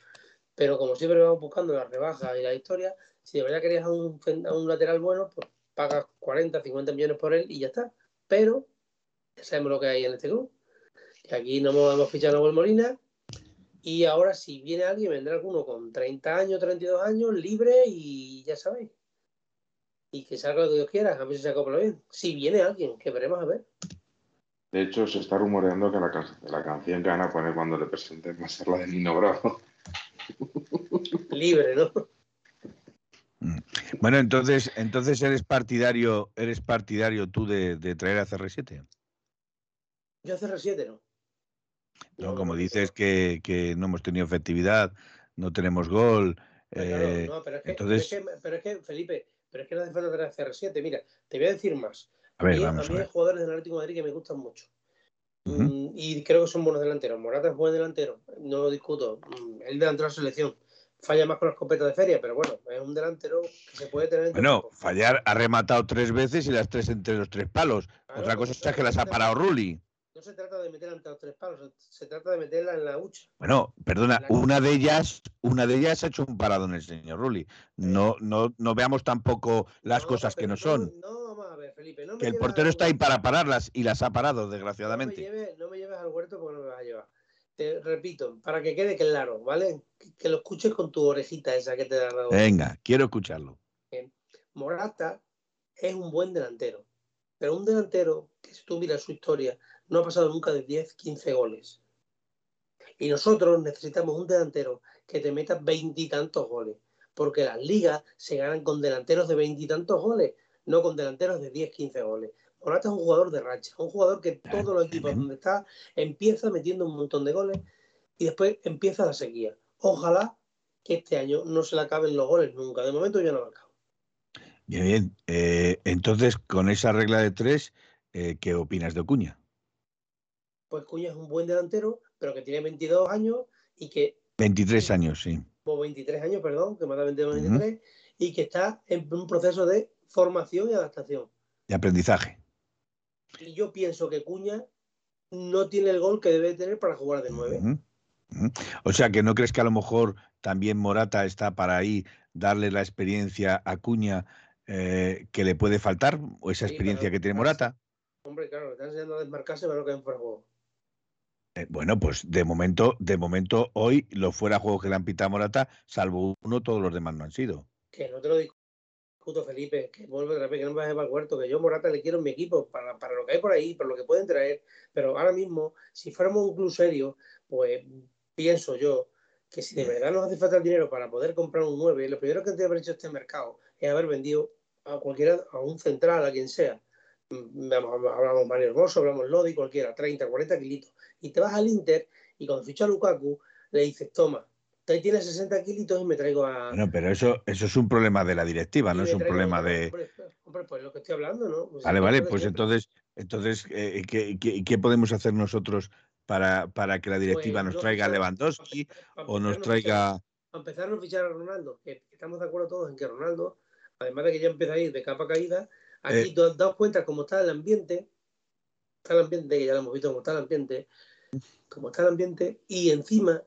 Pero como siempre vamos buscando las rebajas y la historia, si de verdad querías a un, a lateral bueno, pues pagas 40, 50 millones por él y ya está. Pero ya sabemos lo que hay en este club. Y aquí no hemos, fichado a Nahuel Molina. Y ahora, si viene alguien, vendrá alguno con 30 años, 32 años, libre y ya sabéis. Y que salga lo que Dios quiera, a ver si se acopla bien. Si viene alguien, que veremos a ver. De hecho, se está rumoreando que la, can- la canción que van a poner cuando le presenten va a ser la de Nino Bravo. Libre, ¿no? Bueno, entonces, entonces eres partidario, eres partidario tú de, de traer a CR7. Yo CR7 no. ¿no? Como dices que, que no hemos tenido efectividad, no tenemos gol. Claro, eh, no, pero es, que, entonces- pero, es que, pero es que, Felipe, pero es que no hace falta tener CR7. Mira, te voy a decir más. a ver, mí, vamos a a mí hay ver. jugadores del Atlético de Madrid que me gustan mucho. Mm, y creo que son buenos delanteros. Morata es buen delantero, no lo discuto. Mm, El delantero de la selección falla más con la escopeta de feria, pero bueno, es un delantero que se puede tener en Bueno, fallar ha rematado tres veces y las tres entre los tres palos. Otra cosa es que las ha parado Rulli. Se trata de meterla entre los tres palos, se- trata de meterla en la hucha. Bueno, perdona, La- una de ellas, una de ellas ha hecho un parado en el señor Rulli. No, no, no veamos tampoco las No, cosas que no son. No, vamos a ver, Felipe. No Que el portero está ahí para pararlas y las ha parado, No me, desgraciadamente. lleves, no me lleves al huerto porque no me vas a llevar. Te repito, para que quede claro, ¿vale? Que, lo escuches con tu orejita esa que te da la Venga, quiero escucharlo. Morata es un buen delantero, pero un delantero que si tú miras su historia no ha pasado nunca de 10, 15 goles. Y nosotros necesitamos un delantero que te meta veintitantos goles, porque las ligas se ganan con delanteros de veintitantos goles, no con delanteros de 10, 15 goles. Morata es un jugador de racha, un jugador que todos los equipos donde está empieza metiendo un montón de goles y después empieza la sequía. Ojalá que este año no se le acaben los goles nunca. De momento yo no lo acabo. Bien, bien. Eh, entonces, con esa regla de tres, eh, ¿qué opinas de Ocuña? Pues Cuña es un buen delantero, pero que tiene 22 años y que, 23 años, sí. o 23 años, perdón, que más de 22, 23, y que está en un proceso de formación y adaptación. De aprendizaje. Y yo pienso que Cuña no tiene el gol que debe tener para jugar de 9. Ujú, ujú. O sea, que no crees que a lo mejor también Morata está para ahí darle la experiencia a Cuña eh, que le puede faltar, o esa Sí, experiencia que tiene Morata. Hombre, claro, le están enseñando a desmarcarse para no caer fuera de juego. Eh, bueno, pues de momento, de momento, hoy los fuera juegos que le han pitado a Morata, salvo uno, todos los demás no han sido. Que no te lo discuto, Felipe, que vuelve otra vez, que no me vas a huerto, que yo Morata le quiero en mi equipo para, para lo que hay por ahí, para lo que pueden traer, pero ahora mismo, si fuéramos un club serio, pues pienso yo que si de verdad nos hace falta el dinero para poder comprar un 9, lo primero que que haber hecho este mercado es haber vendido a cualquiera, a un central, a quien sea. Mm, hablamos Mario Hermoso, hablamos Lodi, cualquiera, 30, 40 kilitos. Y te vas al Inter y cuando ficha a Lukaku, le dices, toma, ahí tienes 60 kilitos y me traigo a. Bueno, pero eso, eso es un problema de la directiva, no es un problema de. Hombre, pues lo que estoy hablando, ¿no? Pues vale, vale, pues entonces, entonces eh, ¿qué, qué, podemos hacer nosotros para, para que la directiva pues nos traiga a Lewandowski o nos traiga. A empezar a fichar a Ronaldo, que estamos de acuerdo todos en que Ronaldo, además de que ya empieza a ir de capa caída, aquí eh, dado cuenta cómo está el ambiente, está el ambiente, que ya lo hemos visto cómo está el ambiente, cómo está el ambiente, y encima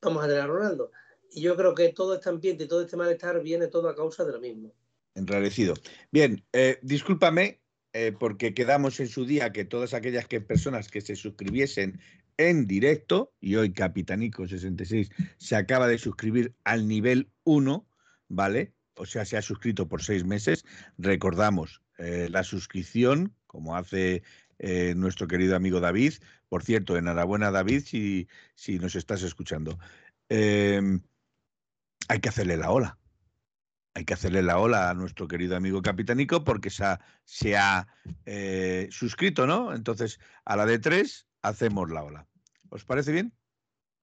vamos a tener a Ronaldo. Y yo creo que todo este ambiente y todo este malestar viene todo a causa de lo mismo. Enrarecido. Bien, eh, discúlpame, eh, porque quedamos en su día que todas aquellas que, personas que se suscribiesen en directo, y hoy Capitanico66 se acaba de suscribir al nivel 1, ¿vale? O sea, se ha suscrito por seis meses. Recordamos eh, la suscripción, como hace eh, nuestro querido amigo David. Por cierto, enhorabuena David si, si nos estás escuchando. Em, hay que hacerle la ola hay que hacerle la ola a nuestro querido amigo Capitanico porque se ha, se ha eh, suscrito, ¿no? Entonces, a la de tres hacemos la ola. ¿Os parece bien?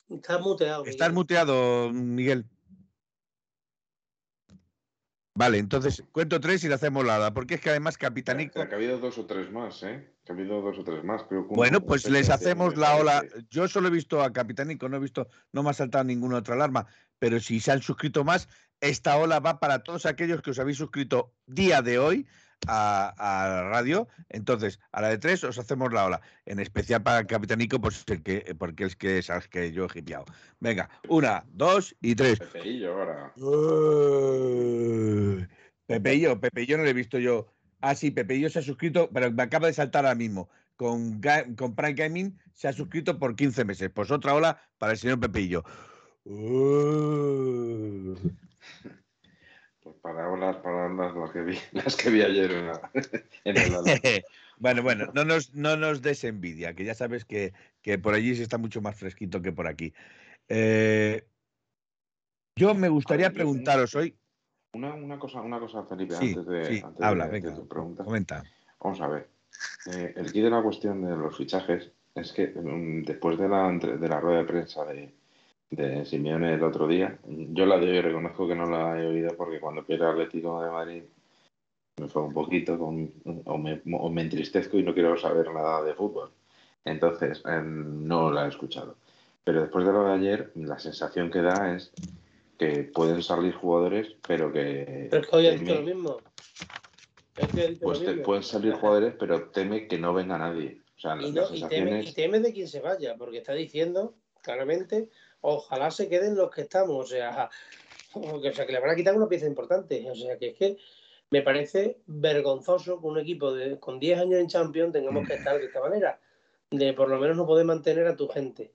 Estás muteado. Estás muteado, Miguel. Vale, entonces cuento tres y le hacemos la porque es que además Capitanico. Ha habido dos o tres más, ¿eh? Ha habido dos o tres más. bueno, pues les hacemos la ola. Yo solo he visto a Capitanico, no he visto, no me ha saltado ninguna otra alarma, pero si se han suscrito más, esta ola va para todos aquellos que os habéis suscrito día de hoy a, la radio. Entonces, a la de tres os hacemos la ola. En especial para el Capitanico, pues el que, porque es que sabes que yo he hipiado. Venga, una, dos y tres. Pepeillo ahora. Pepeillo, Pepeillo no lo he visto yo. Ah, sí, Pepeillo se ha suscrito, pero me acaba de saltar ahora mismo. Con, con Prime Gaming se ha suscrito por 15 meses. Pues otra ola para el señor Pepeillo. Palabras, palabras las que vi, (laughs) las que vi ayer en, (laughs) el Bueno, (laughs) bueno, no nos, no nos des envidia, que ya sabes que, por allí se está mucho más fresquito que por aquí. Eh, yo me gustaría preguntaros hoy. Una, cosa, una cosa, Felipe, antes de, habla, venga, tu pregunta. Comenta. Vamos a ver. Eh, el kit de la cuestión de los fichajes es que mm, después de la, de la rueda de prensa de, de Simeone el otro día. Yo la de hoy reconozco que no la he oído porque cuando quiero Atlético de Madrid me fue un poquito con, o, me, me, entristezco y no quiero saber nada de fútbol. Entonces, em, no la he escuchado. Pero después de lo de ayer, la sensación que da es que pueden salir jugadores, pero que... Pero es que hoy ha dicho lo mismo. pues pueden salir jugadores, pero teme que no venga nadie. O sea, y, y, teme, y teme de quien se vaya, porque está diciendo claramente ojalá se queden los que estamos, o sea, o sea, que le van a quitar una pieza importante, o sea, que es que me parece vergonzoso que un equipo con 10 años en Champions tengamos que estar de esta manera, de por lo menos no poder mantener a tu gente,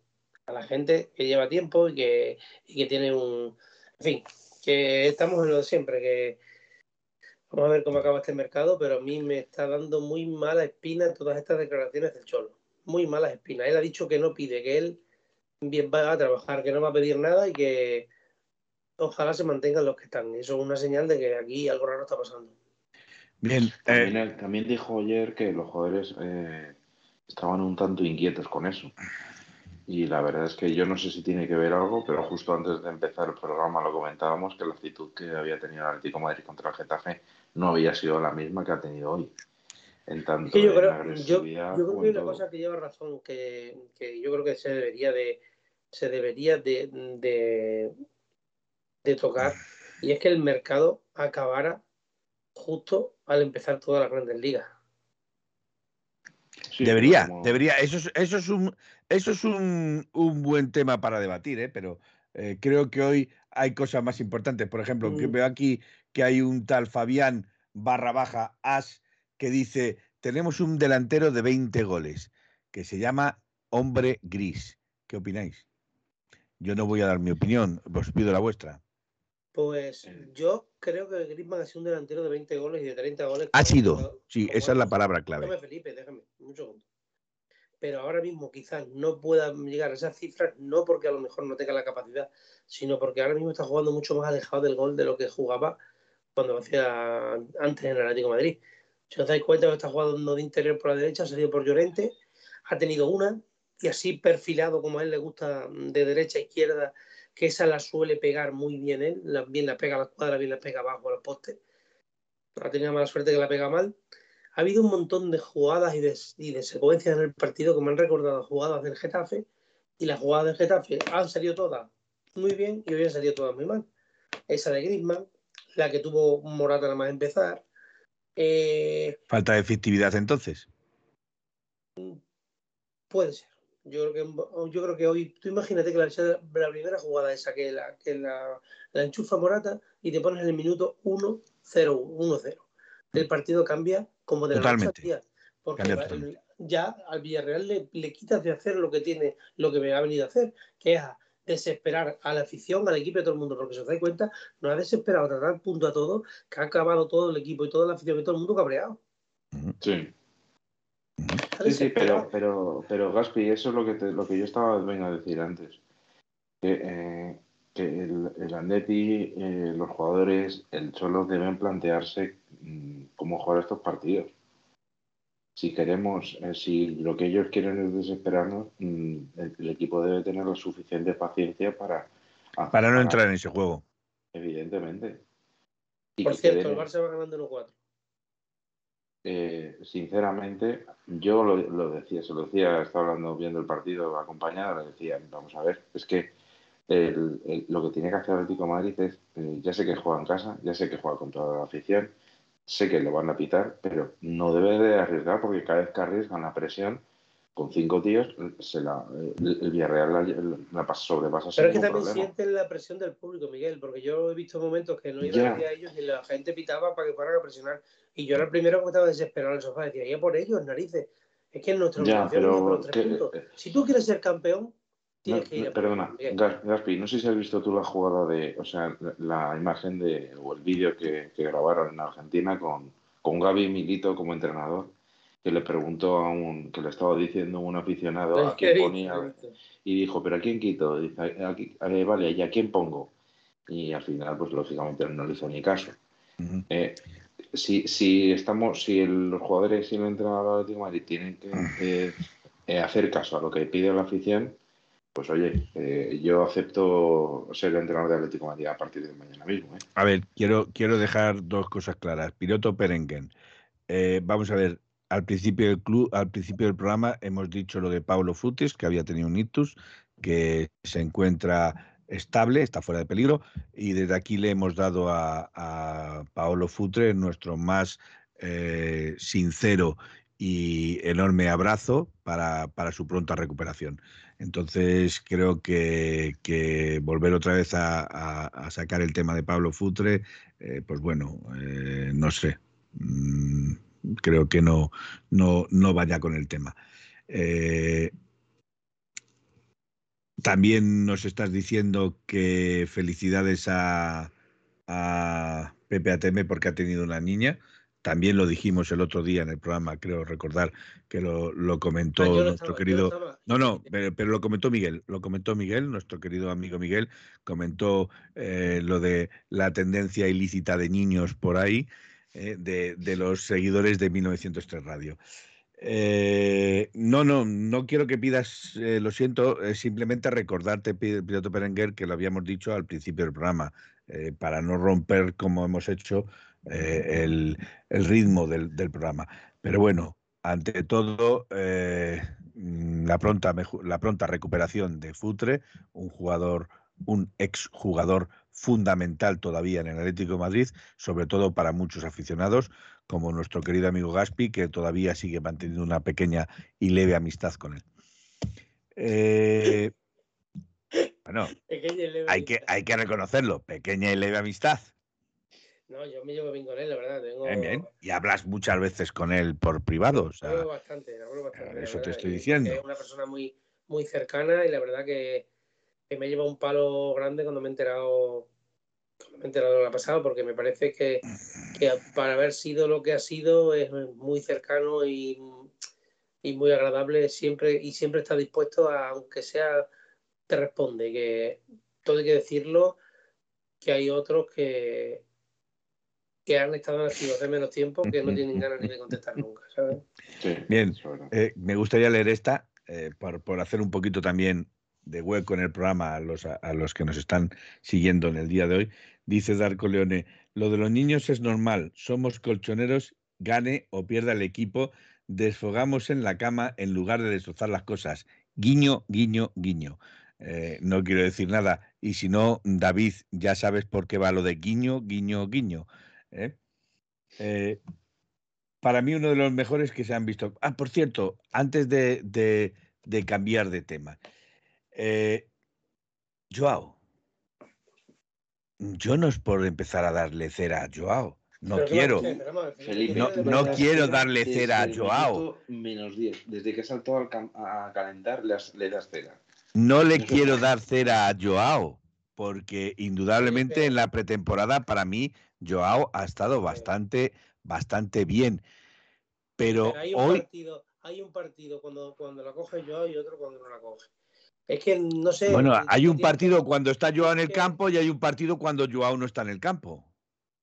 a la gente que lleva tiempo y que, y que tiene un... En fin, que estamos en lo de siempre, que vamos a ver cómo acaba este mercado, pero a mí me está dando muy mala espina todas estas declaraciones del Cholo, muy malas espinas. Él ha dicho que no pide, que él bien va a trabajar, que no va a pedir nada y que ojalá se mantengan los que están. Eso es una señal de que aquí algo raro está pasando. Bien. Eh, también, dijo ayer que los jugadores eh, estaban un tanto inquietos con eso. Y la verdad es que yo no sé si tiene que ver algo, pero justo antes de empezar el programa lo comentábamos que la actitud que había tenido el Atlético Madrid contra el Getafe no había sido la misma que ha tenido hoy en tanto yo, creo, yo, creo que hay una cosa que lleva razón, que, yo creo que se debería de se debería de, de, tocar, y es que el mercado acabara justo al empezar todas las grandes ligas. debería, debería. Eso es, eso es un, eso es un, un buen tema para debatir, ¿eh? pero eh, creo que hoy hay cosas más importantes. Por ejemplo, mm. veo aquí que hay un tal Fabián barra baja As que dice, tenemos un delantero de 20 goles, que se llama hombre gris. ¿Qué opináis? Yo no voy a dar mi opinión, os pido la vuestra. Pues yo creo que Griezmann ha sido un delantero de 20 goles y de 30 goles. Ha sido, sí, esa es la palabra clave. Déjame, Felipe, déjame, un segundo. Pero ahora mismo quizás no pueda llegar a esas cifras, no porque a lo mejor no tenga la capacidad, sino porque ahora mismo está jugando mucho más alejado del gol de lo que jugaba cuando hacía antes en el Atlético de Madrid. Si os dais cuenta está jugando de interior por la derecha, ha salido por Llorente, ha tenido una, y así perfilado como a él le gusta de derecha a izquierda, que esa la suele pegar muy bien él, bien la pega a la cuadra, bien la pega abajo a los postes. Ha tenido mala suerte que la pega mal. Ha habido un montón de jugadas y de, secuencias en el partido que me han recordado jugadas del Getafe y las jugadas del Getafe han salido todas muy bien y hoy han salido todas muy mal. Esa de Griezmann, la que tuvo Morata nada más empezar. Eh, ¿Falta de efectividad entonces? Puede ser. Yo creo que, yo creo que hoy, tú imagínate que la, la primera jugada esa, que, la, que la, la, enchufa Morata y te pones en el minuto 1-0, 1-0. El partido cambia como de totalmente. la noche Porque ya al Villarreal le, le, quitas de hacer lo que tiene, lo que me ha venido a hacer, que es a desesperar a la afición, al equipo y a todo el mundo, porque si os dais cuenta, nos ha desesperado a dar punto a todo, que ha acabado todo el equipo y toda la afición y todo el mundo cabreado. Sí. Sí, sí, pero, (laughs) pero, pero Gaspi, eso es lo que, te, lo que yo estaba venga a decir antes. Que, eh, que el, el Andeti, eh, los jugadores, el Cholo deben plantearse mmm, cómo jugar estos partidos. Si queremos, eh, si lo que ellos quieren es desesperarnos, mmm, el, el, equipo debe tener la suficiente paciencia para... Para no entrar en ese juego. Evidentemente. Y Por cierto, queden... el Barça va ganando 1-4 eh, sinceramente, yo lo, lo, decía, se lo decía, estaba hablando, viendo el partido acompañado, le decía, vamos a ver, es que el, lo que tiene que hacer Atlético de Madrid es, eh, ya sé que juega en casa, ya sé que juega con toda la afición, sé que le van a pitar, pero no debe de arriesgar porque cada vez que arriesgan la presión, con cinco tíos, se la, el, el Villarreal la, la, la sobrepasa. Pero es que también problema. sienten la presión del público, Miguel, porque yo he visto momentos que no iban yeah. a ellos y la gente pitaba para que fueran a presionar. Y yo era el primero que estaba desesperado en el sofá, decía, ya por ellos, narices. Es que en nuestra ya, pero, por los tres que, puntos. Si tú quieres ser campeón, tienes no, que ir a Perdona, Gaspi, no sé si has visto tú la jugada de, o sea, la, la imagen de, o el vídeo que, que, grabaron en Argentina con, con Gaby Milito como entrenador que le preguntó a un, que le estaba diciendo un aficionado a quién ponía y dijo, pero ¿a quién quito? Dice, aquí, eh, vale, ¿y a quién pongo? Y al final, pues lógicamente no le hizo ni caso. Uh -huh. eh, si, si estamos, si el, los jugadores y el entrenador de Atlético Madrid tienen que eh, eh, hacer caso a lo que pide la afición, pues oye, eh, yo acepto ser el entrenador de Atlético Madrid a partir de mañana mismo. ¿eh? A ver, quiero, quiero dejar dos cosas claras. Piloto Perengen, eh, vamos a ver, al principio del club, al principio del programa hemos dicho lo de Pablo Futis, que había tenido un ictus, que se encuentra estable, está fuera de peligro, y desde aquí le hemos dado a, a Paolo Futre nuestro más eh, sincero y enorme abrazo para, para, su pronta recuperación. Entonces creo que, volver otra vez a, sacar el tema de Pablo Futre, eh, pues bueno, eh, no sé. Mm, creo que no, no, no vaya con el tema. Eh, también nos estás diciendo que felicidades a, a Pepe Ateme porque ha tenido una niña. También lo dijimos el otro día en el programa, creo recordar que lo, lo comentó ah, nuestro estaba, querido. No, no, pero, pero, lo comentó Miguel, lo comentó Miguel, nuestro querido amigo Miguel, comentó eh, lo de la tendencia ilícita de niños por ahí eh, de, los seguidores de 1903 Radio. Eh, no, no, no quiero que pidas, eh, lo siento, simplemente recordarte, Piloto Perenguer, que lo habíamos dicho al principio del programa, para no romper, como hemos hecho, el, ritmo del, del, programa. Pero bueno, ante todo, la, pronta, la pronta recuperación de Futre, un jugador un exjugador fundamental todavía en el Atlético de Madrid, sobre todo para muchos aficionados, como nuestro querido amigo Gaspi, que todavía sigue manteniendo una pequeña y leve amistad con él. Eh, (laughs) bueno, hay que, hay que reconocerlo, pequeña y leve amistad. No, yo me llevo bien con él, la verdad. Tengo... Bien, bien. Y hablas muchas veces con él por privado. O sea, Hablo bastante, hablo bastante. eso te estoy diciendo. Es una persona muy, muy cercana y la verdad que, que me lleva un palo grande cuando me he enterado cuando me he enterado de lo que ha pasado, porque me parece que, que para haber sido lo que ha sido es muy cercano y, y muy agradable siempre y siempre está dispuesto a, aunque sea, te responde, que todo hay que decirlo, que hay otros que, que han estado en activo hace menos tiempo que no tienen ganas ni de contestar nunca, ¿sabes? Sí, Bien. eh, me gustaría leer esta eh, por, por hacer un poquito también de hueco en el programa a los, a los que nos están siguiendo en el día de hoy. Dice Darko Leone, lo de los niños es normal, somos colchoneros, gane o pierda el equipo, desfogamos en la cama en lugar de destrozar las cosas. Guiño, guiño, guiño. Eh, no quiero decir nada. Y si no, David, ya sabes por qué va lo de guiño, guiño, guiño. ¿eh? Eh, para mí uno de los mejores que se han visto. Ah, por cierto, antes de, de- de cambiar de tema. Eh, Joao. Yo no es por empezar a darle cera a Joao. No Pero ¿qué quiero. Felipe, No- quiero darle cera a Joao. Menos 10. Desde que saltó al a calentar, le, das cera. No le quiero dar cera a Joao, porque indudablemente Felipe. en la pretemporada para mí Joao ha estado bastante, bastante bien. Pero Pero hay un hoy, partido, hay un partido cuando, cuando la coge yo y otro cuando no la coge. Es que no sé. bueno, hay un partido cuando está Joao en el campo y hay un partido cuando Joao no está en el campo.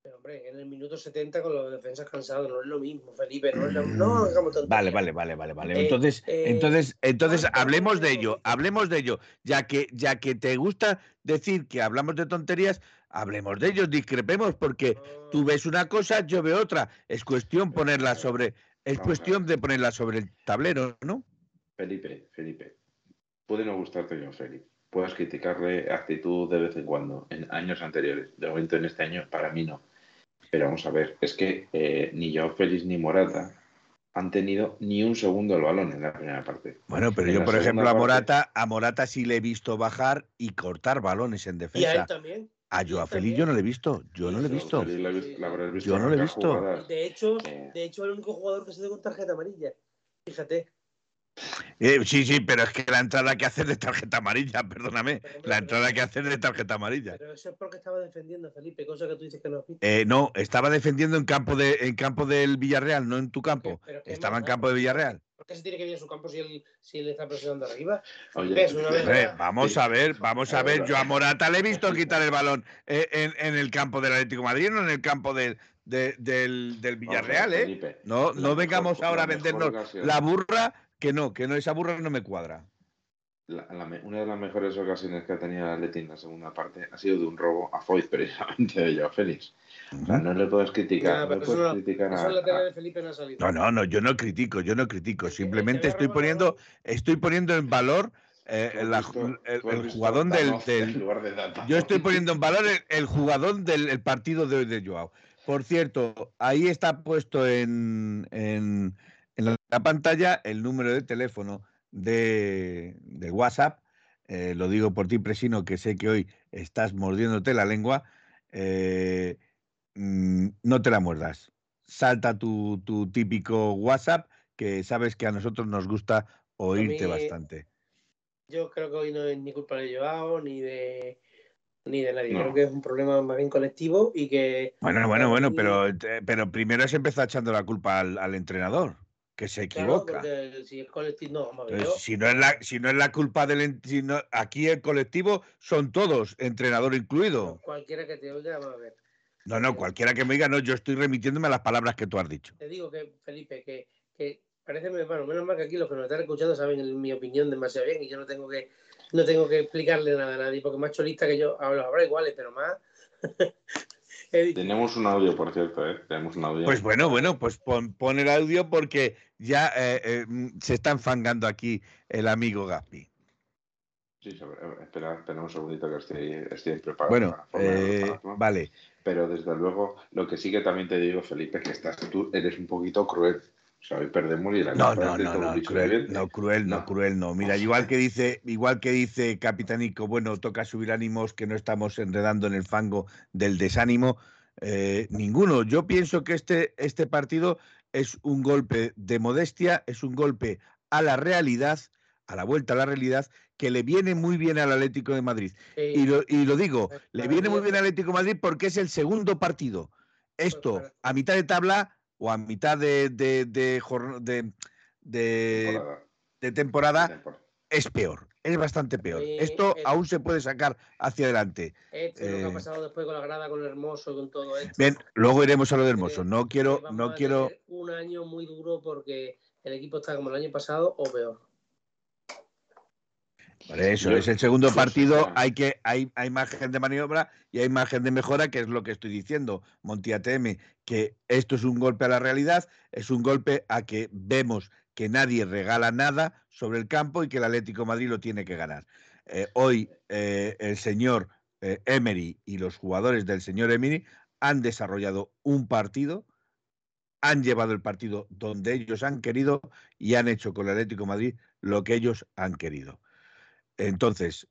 Pero, hombre, en el minuto 70 con los defensas cansados no es lo mismo, Felipe. No, es lo- no hagamos tonterías. Vale, vale, vale, vale, vale. Eh, Entonces, eh, entonces, entonces ¿cuántos hablemos de ello, hablemos de ello. Ya que, ya que te gusta decir que hablamos de tonterías, hablemos de ello, discrepemos, porque tú ves una cosa, yo veo otra. Es cuestión ponerla sobre, es cuestión de ponerla sobre el tablero, ¿no? Felipe, Felipe. Puede no gustarte John Félix. Puedes criticarle actitud de vez en cuando, en años anteriores. De momento, en este año, para mí no. Pero vamos a ver, es que eh, ni Joao Félix ni Morata han tenido ni un segundo el balón en la primera parte. Bueno, pero En yo, por ejemplo, a parte- Morata, a Morata sí le he visto bajar y cortar balones en Y a él defensa. también. A Joao él Félix yo no le he visto, yo no le he visto. La, la Yo no lo he visto. jugadas. De hecho, Eh, de hecho, el único jugador que se dio con tarjeta amarilla. Fíjate. Eh, sí, sí, pero es que la entrada que hacer de tarjeta amarilla, perdóname, Pero, la pero- entrada que hacer de tarjeta amarilla. Pero eso es porque estaba defendiendo, Felipe, cosa que tú dices que no has visto. Eh, no, estaba defendiendo en campo de en campo del Villarreal, no en tu campo. Pero ¿qué Estaba más en campo de Villarreal. ¿Por qué se tiene que ir en su campo si él, si él está presionando arriba? Oye, ¿Ves? Una vez- Hombre, verdad. vamos Sí. a ver, vamos a ver. Yo a Morata le he visto quitar el balón eh, en, en el campo del Atlético de Madrid, no en el campo del, de- del, del a Villarreal, ¿eh? Felipe, No, no mejor- vengamos ahora a vendernos la burra, que no, que no, esa burra no me cuadra. la- la me- una de las mejores ocasiones que ha tenido el Atleti en la segunda parte ha sido de un robo a Foyt, (laughs) precisamente de Joao Félix. O sea, no le puedes criticar, no eso puedes no- criticar Eso a, no. No, no, no, yo no critico, yo no critico. Simplemente estoy poniendo, estoy poniendo en valor eh, la- visto- el, jugador del, lugar de. Yo estoy poniendo en valor el, el jugador del el partido de hoy de Joao. Por cierto, ahí está puesto en, en, en la, la pantalla el número de teléfono de, de WhatsApp. Eh, lo digo por ti, Presino, que sé que hoy estás mordiéndote la lengua. Eh, mm, no te la muerdas. Salta tu, tu típico WhatsApp, que sabes que a nosotros nos gusta oírte mí- bastante. Yo creo que hoy no es ni culpa de Joao ni de ni de nadie. No. Creo que es un problema más bien colectivo y que Bueno, bueno, bueno, pero, eh, pero primero se empezó echando la culpa al, al entrenador, que se equivoca. si es colectivo, no, vamos a ver, Entonces, yo- si, no es la, si no es la culpa del... si no- aquí el colectivo son todos, entrenador incluido. cualquiera que te oiga, vamos a ver. No, no, cualquiera que me diga, no, yo estoy remitiéndome a las palabras que tú has dicho. Te digo que, Felipe, que, que parece, bueno, menos mal que aquí los que nos están escuchando saben en mi opinión demasiado bien y yo no tengo que no tengo que explicarle nada a nadie, porque más cholista que yo, hablo habrá iguales, pero más. (laughs) Tenemos un audio, por cierto, ¿eh? Tenemos un audio. Pues bueno, bueno, pues pon, pon el audio porque ya eh, eh, mm, se está enfangando aquí el amigo Gaspi. Sí, eh, espera, espera un segundito que estoy, estoy preparado. Bueno, eh, vale. Pero desde luego, lo que sí que también te digo, Felipe, que estás tú, eres un poquito cruel. O sea, hoy perdemos y la No, no, es no, no, cruel, no, cruel, no, cruel, no. Mira, igual que dice, igual que dice Capitanico, bueno, toca subir ánimos, que no estamos enredando en el fango del desánimo. Eh, ninguno. Yo pienso que este, este partido es un golpe de modestia, es un golpe a la realidad, a la vuelta a la realidad, que le viene muy bien al Atlético de Madrid. Y, lo, y, lo, digo, le viene muy bien al Atlético de Madrid porque es el segundo partido. Esto, a mitad de tabla o a mitad de, de, de, de temporada, es peor, es bastante peor. Esto aún se puede sacar hacia adelante. Esto lo que ha eh, pasado después con la grada, con el Hermoso, con todo esto. Bien, luego iremos a lo de Hermoso. No quiero, no quiero. Un año muy duro porque el equipo está como el año pasado o peor. Por eso, es el segundo partido, hay que hay, hay margen de maniobra y hay margen de mejora, que es lo que estoy diciendo, Monti ATM, que esto es un golpe a la realidad, es un golpe a que vemos que nadie regala nada sobre el campo y que el Atlético Madrid lo tiene que ganar. Eh, hoy eh, el señor eh, Emery y los jugadores del señor Emery han desarrollado un partido, han llevado el partido donde ellos han querido y han hecho con el Atlético Madrid lo que ellos han querido. Entonces,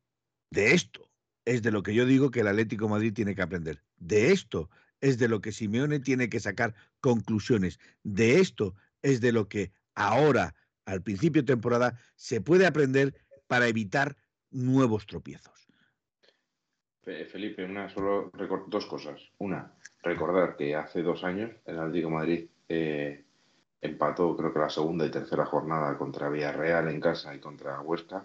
de esto es de lo que yo digo que el Atlético Madrid tiene que aprender. De esto es de lo que Simeone tiene que sacar conclusiones. De esto es de lo que ahora, al principio de temporada, se puede aprender para evitar nuevos tropiezos. Felipe, una solo dos cosas. Una, recordar que hace dos años el Atlético Madrid eh, empató, creo que la segunda y tercera jornada contra Villarreal en casa y contra Huesca,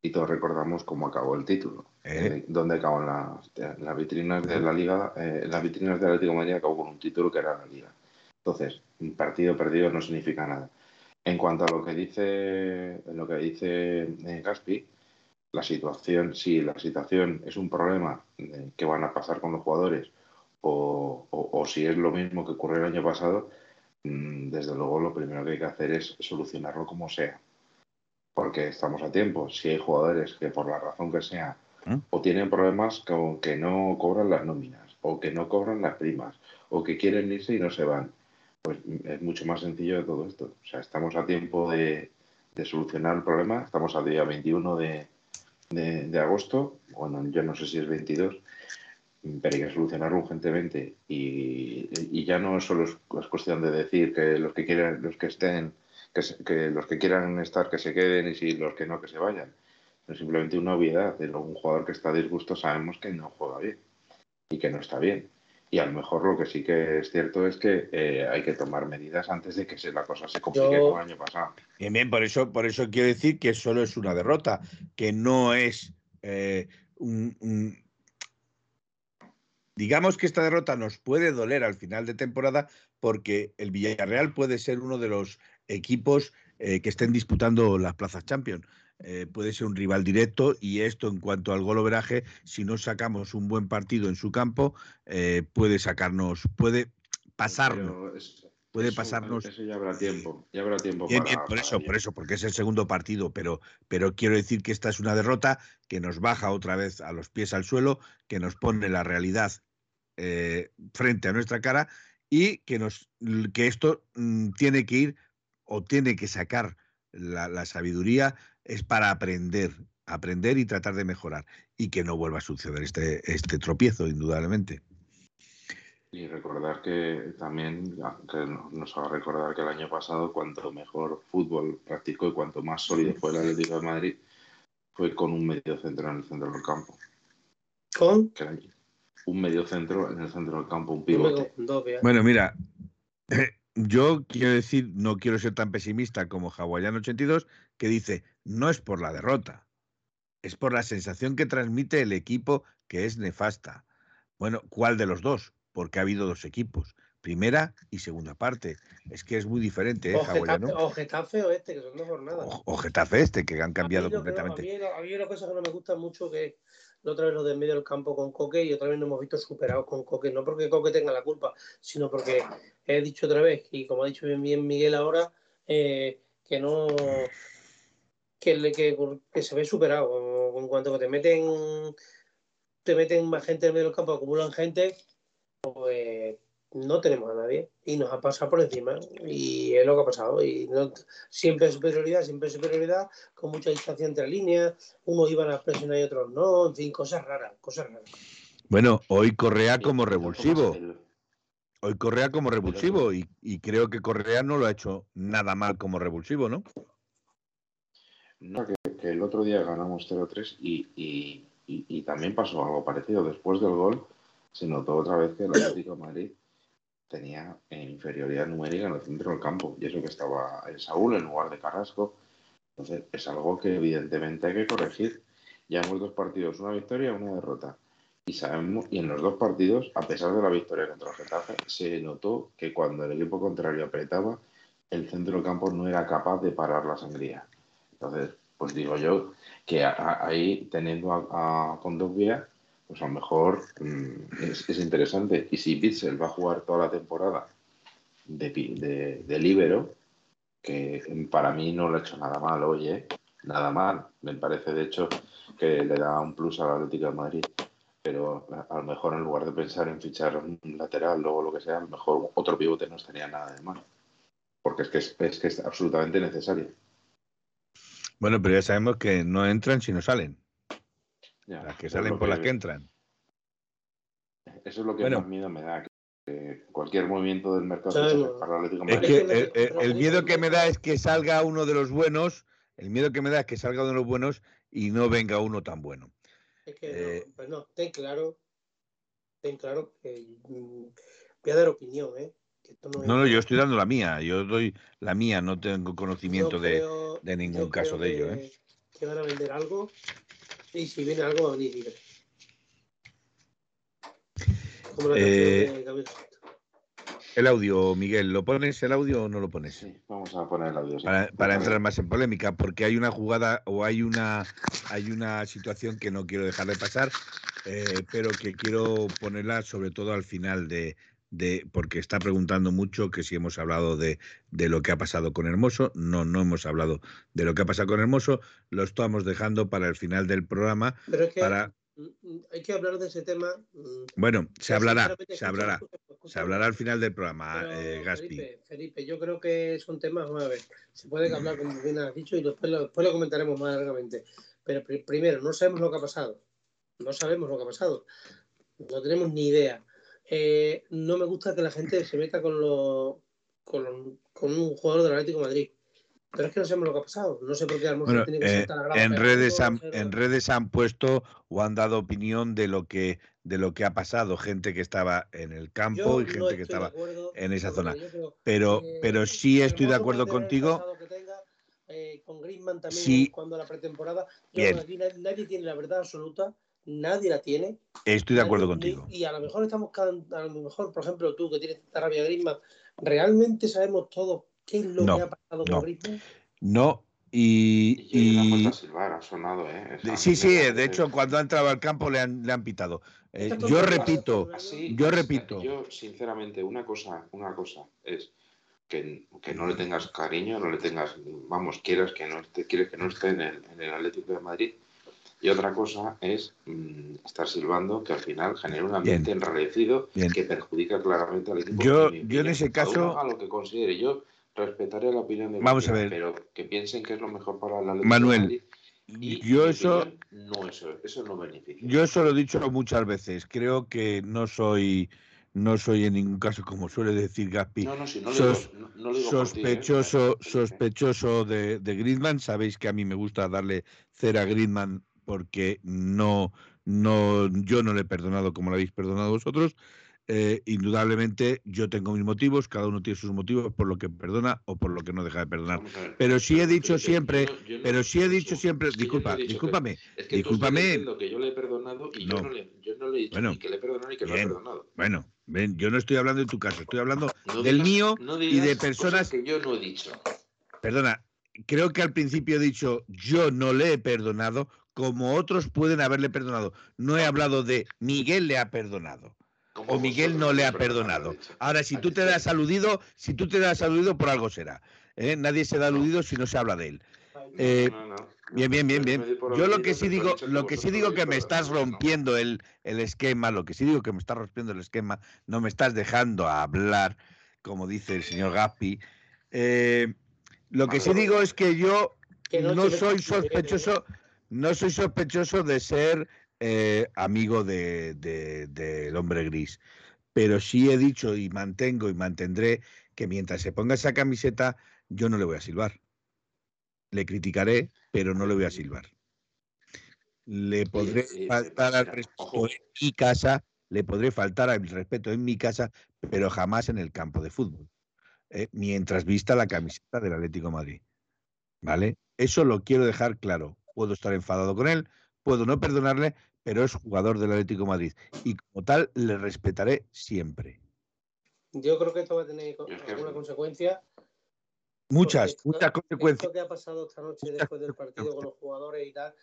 y todos recordamos cómo acabó el título. ¿Eh? donde acabó en las vitrinas de la Liga, eh, las vitrinas del Atlético de Madrid acabó con un título que era la Liga. Entonces, un partido perdido no significa nada. En cuanto a lo que dice, lo que dice eh, Gaspi, la situación, si la situación es un problema eh, que van a pasar con los jugadores o, si es lo mismo que ocurrió el año pasado, mm, desde luego lo primero que hay que hacer es solucionarlo como sea. Porque estamos a tiempo. Si hay jugadores que por la razón que sea ¿Mm? o tienen problemas con que no cobran las nóminas o que no cobran las primas o que quieren irse y no se van pues es mucho más sencillo de todo esto. O sea, estamos a tiempo de, solucionar el problema. Estamos al día 21 de, agosto. Bueno, yo no sé si es 22, pero hay que solucionarlo urgentemente. Y, ya no solo es, cuestión de decir que los que quieran, los que estén, que, los que quieran estar que se queden y si los que no que se vayan. Es simplemente una obviedad. Un jugador que está disgusto sabemos que no juega bien y que no está bien y a lo mejor lo que sí que es cierto es que eh, hay que tomar medidas antes de que se, la cosa se complique como el año pasado. Bien, bien, por eso, por eso quiero decir que solo es una derrota, que no es eh, un, Digamos que esta derrota nos puede doler al final de temporada porque el Villarreal puede ser uno de los equipos eh, que estén disputando las plazas Champions. Eh, puede ser un rival directo y esto en cuanto al goloveraje, si no sacamos un buen partido en su campo, eh, puede sacarnos, puede pasarnos. puede pasarnos. Eso ya habrá tiempo, ya habrá tiempo. por eso, por eso, porque es el segundo partido, pero, pero quiero decir que esta es una derrota que nos baja otra vez a los pies al suelo, que nos pone la realidad eh, frente a nuestra cara y que nos que esto mm, tiene que ir o tiene que sacar la, sabiduría es para aprender, aprender y tratar de mejorar y que no vuelva a suceder este, este tropiezo, indudablemente. Y recordar que también, que nos va a recordar que el año pasado, cuanto mejor fútbol practicó y cuanto más sólido fue el Atlético de Madrid, fue con un medio centro en el centro del campo. ¿Con? Un medio centro en el centro del campo, un pivote. Bueno, mira, yo quiero decir, no quiero ser tan pesimista como Hawaiian 82, que dice, no es por la derrota, es por la sensación que transmite el equipo que es nefasta. Bueno, ¿cuál de los dos? Porque ha habido dos equipos, primera y segunda parte. Es que es muy diferente, ¿eh, o, Getafe, o este, que son dos jornadas. O, Getafe este, que han cambiado completamente. a, mí, una cosa que no me gusta mucho que otra vez lo de medio del campo con Coque y otra vez nos hemos visto superados con Coque, no porque Coque tenga la culpa, sino porque he dicho otra vez, y como ha dicho bien, Miguel ahora, eh, que no que, que, se ve superado. En cuanto que te meten te meten más gente en medio del campo, acumulan gente, pues no tenemos a nadie y nos ha pasado por encima y es lo que ha pasado y no, siempre superioridad, siempre superioridad con mucha distancia entre líneas, unos iban a presionar y otros no, en fin, cosas raras, cosas raras. Bueno, hoy Correa como revulsivo. hoy Correa como revulsivo y, y, creo que Correa no lo ha hecho nada mal como revulsivo, ¿no? No, que, que el otro día ganamos 0-3 y, y, y, también pasó algo parecido. Después del gol se notó otra vez que el Atlético de Madrid tenía inferioridad numérica en el centro del campo y eso que estaba el Saúl en lugar de Carrasco. Entonces es algo que evidentemente hay que corregir. Ya hemos dos partidos, una victoria y una derrota. Y sabemos, y en los dos partidos, a pesar de la victoria contra el Getafe, se notó que cuando el equipo contrario apretaba, el centro del campo no era capaz de parar la sangría. Entonces, pues digo yo que ahí teniendo a, a Condovia, pues a lo mejor mm, es, es, interesante. Y si Bitzel va a jugar toda la temporada de, de, libero, que para mí no le ha hecho nada mal, oye, nada mal. Me parece, de hecho, que le da un plus a la Atlético de Madrid. Pero a lo mejor en lugar de pensar en fichar un lateral, luego lo que sea, a lo mejor otro pivote no estaría nada de mal. Porque es que es, es que es absolutamente necesario. Bueno, pero ya sabemos que no entran si no salen. Ya, las que salen por que... las que entran. Eso es lo que bueno. más miedo me da. Que cualquier movimiento del mercado sí, para el Atlético Es que el, el, el, miedo que me da es que salga uno de los buenos. El miedo que me da es que salga uno de los buenos y no venga uno tan bueno. Es que eh, no, pues no, ten claro, ten claro que mm, voy a dar opinión, ¿eh? No, no, no, yo estoy dando la mía, yo doy la mía, no tengo conocimiento creo, de, de, ningún caso de ello. ¿eh? Que van a vender algo y si viene algo libre. Como la eh, de el audio, Miguel, ¿lo pones el audio o no lo pones? Sí, vamos a poner el audio. Sí. Para, para, entrar más en polémica, porque hay una jugada o hay una, hay una situación que no quiero dejar de pasar, eh, pero que quiero ponerla sobre todo al final de, de, porque está preguntando mucho que si hemos hablado de, de, lo que ha pasado con Hermoso. No, no hemos hablado de lo que ha pasado con Hermoso. Lo estamos dejando para el final del programa. Pero es que para... hay que hablar de ese tema. Bueno, se hablará, se hablará. Se hablará al final del programa, Pero, eh, Gaspi. Felipe, Felipe, yo creo que son temas, a ver, se puede hablar como bien has dicho y después lo, después lo comentaremos más largamente. Pero pr primero, no sabemos lo que ha pasado. No sabemos lo que ha pasado. No tenemos ni idea eh, no me gusta que la gente se meta con, lo, con, lo, con, un jugador del Atlético de Madrid. Pero es que no sabemos lo que ha pasado. No sé por qué bueno, tiene que eh, la en redes han, en redes han puesto o han dado opinión de lo que de lo que ha pasado, gente que estaba en el campo yo y gente no que estaba acuerdo, en esa zona. Creo, pero eh, pero sí estoy de acuerdo contigo. Tenga, eh, con Griezmann también sí. cuando la pretemporada. Bien. Aquí nadie tiene la verdad absoluta nadie la tiene. Estoy de acuerdo nadie, contigo. Y a lo mejor estamos, a lo mejor, por ejemplo, tú que tienes tanta rabia de Griezmann, ¿realmente sabemos todos qué es lo no, que ha pasado no, con Griezmann? No, y, y, y... Silvar, ha sonado, ¿eh? Esa sí, sí, de hecho, cuando ha entrado al campo le han, le han pitado. Eh, yo repito, así, yo repito. Yo, sinceramente, una cosa, una cosa es que, que, no le tengas cariño, no le tengas, vamos, quieras que no esté, quieres que no esté en el, en el Atlético de Madrid, y otra cosa es mmm, estar silbando que al final genera un ambiente Bien. enrarecido Bien. que perjudica claramente al equipo. Yo, yo en ese caso. A lo que considere. Yo respetaré la opinión de Vamos a ver. pero que piensen que es lo mejor para la Manuel. Y, yo eso no eso, eso no beneficia. Yo eso lo he dicho muchas veces. Creo que no soy no soy en ningún caso, como suele decir Gaspi, no, no, si no sos, digo, sospechoso, ti, ¿eh? sospechoso de, de Griezmann. Sabéis que a mí me gusta darle cera a Griezmann porque no, no, yo no le he perdonado como lo habéis perdonado vosotros. Eh, indudablemente yo tengo mis motivos, cada uno tiene sus motivos por lo que perdona o por lo que no deja de perdonar. Pero sí he dicho siempre, pero sí he dicho siempre, disculpa, discúlpame, es que discúlpame. que yo le he perdonado y no. yo, no le, yo no le he dicho bueno, ni que le he perdonado ni que bien, no he perdonado. Bueno, ven, yo no estoy hablando de tu caso, estoy hablando no del digas, mío y de personas que yo no he dicho. Perdona, creo que al principio he dicho yo no le he perdonado como otros pueden haberle perdonado. No he hablado de Miguel le ha perdonado o Miguel no le ha perdonado. Ahora, si tú te das aludido, si tú te das aludido, por algo será. ¿eh? Nadie se da aludido si no se habla de él. Eh, no, no, no. Bien, bien, bien, bien. Yo lo que sí digo, lo que sí digo que me estás rompiendo el, el esquema, lo que sí digo que me estás rompiendo el esquema, no me estás dejando hablar, como dice el señor Gaspi. Eh, lo que sí digo es que yo no soy sospechoso, no soy sospechoso de ser eh, amigo del de, de, de hombre gris. pero sí he dicho y mantengo y mantendré que mientras se ponga esa camiseta, yo no le voy a silbar. Le criticaré, pero no le voy a silbar. Le podré faltar al respeto en mi casa, le podré faltar al respeto en mi casa, pero jamás en el campo de fútbol. ¿eh? mientras vista la camiseta del Atlético Madrid. ¿Vale? Eso lo quiero dejar claro. Puedo estar enfadado con él, puedo no perdonarle, pero es jugador del Atlético Madrid. Y como tal, le respetaré siempre. Yo creo que esto va a tener alguna consecuencia. Muchas, muchas consecuencias. Esto que ha pasado esta noche después del partido con los jugadores y tal,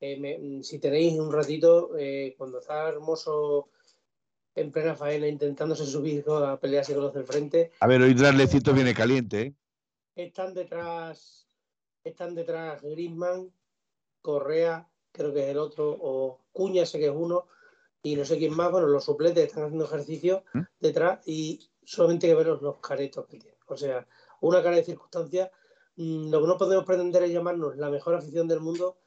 eh, mm, si tenéis un ratito, eh, cuando está hermoso en plena faena intentándose subir a pelearse con los del frente. A ver, hoy Draslecito viene caliente. ¿eh? Están detrás, están detrás Grisman, Correa, creo que es el otro, o Cuña, sé que es uno, y no sé quién más. Bueno, los suplentes están haciendo ejercicio ¿Mm? detrás y solamente hay que ver los caretos que tienen. O sea, una cara de circunstancias. Mm, lo que no podemos pretender es llamarnos la mejor afición del mundo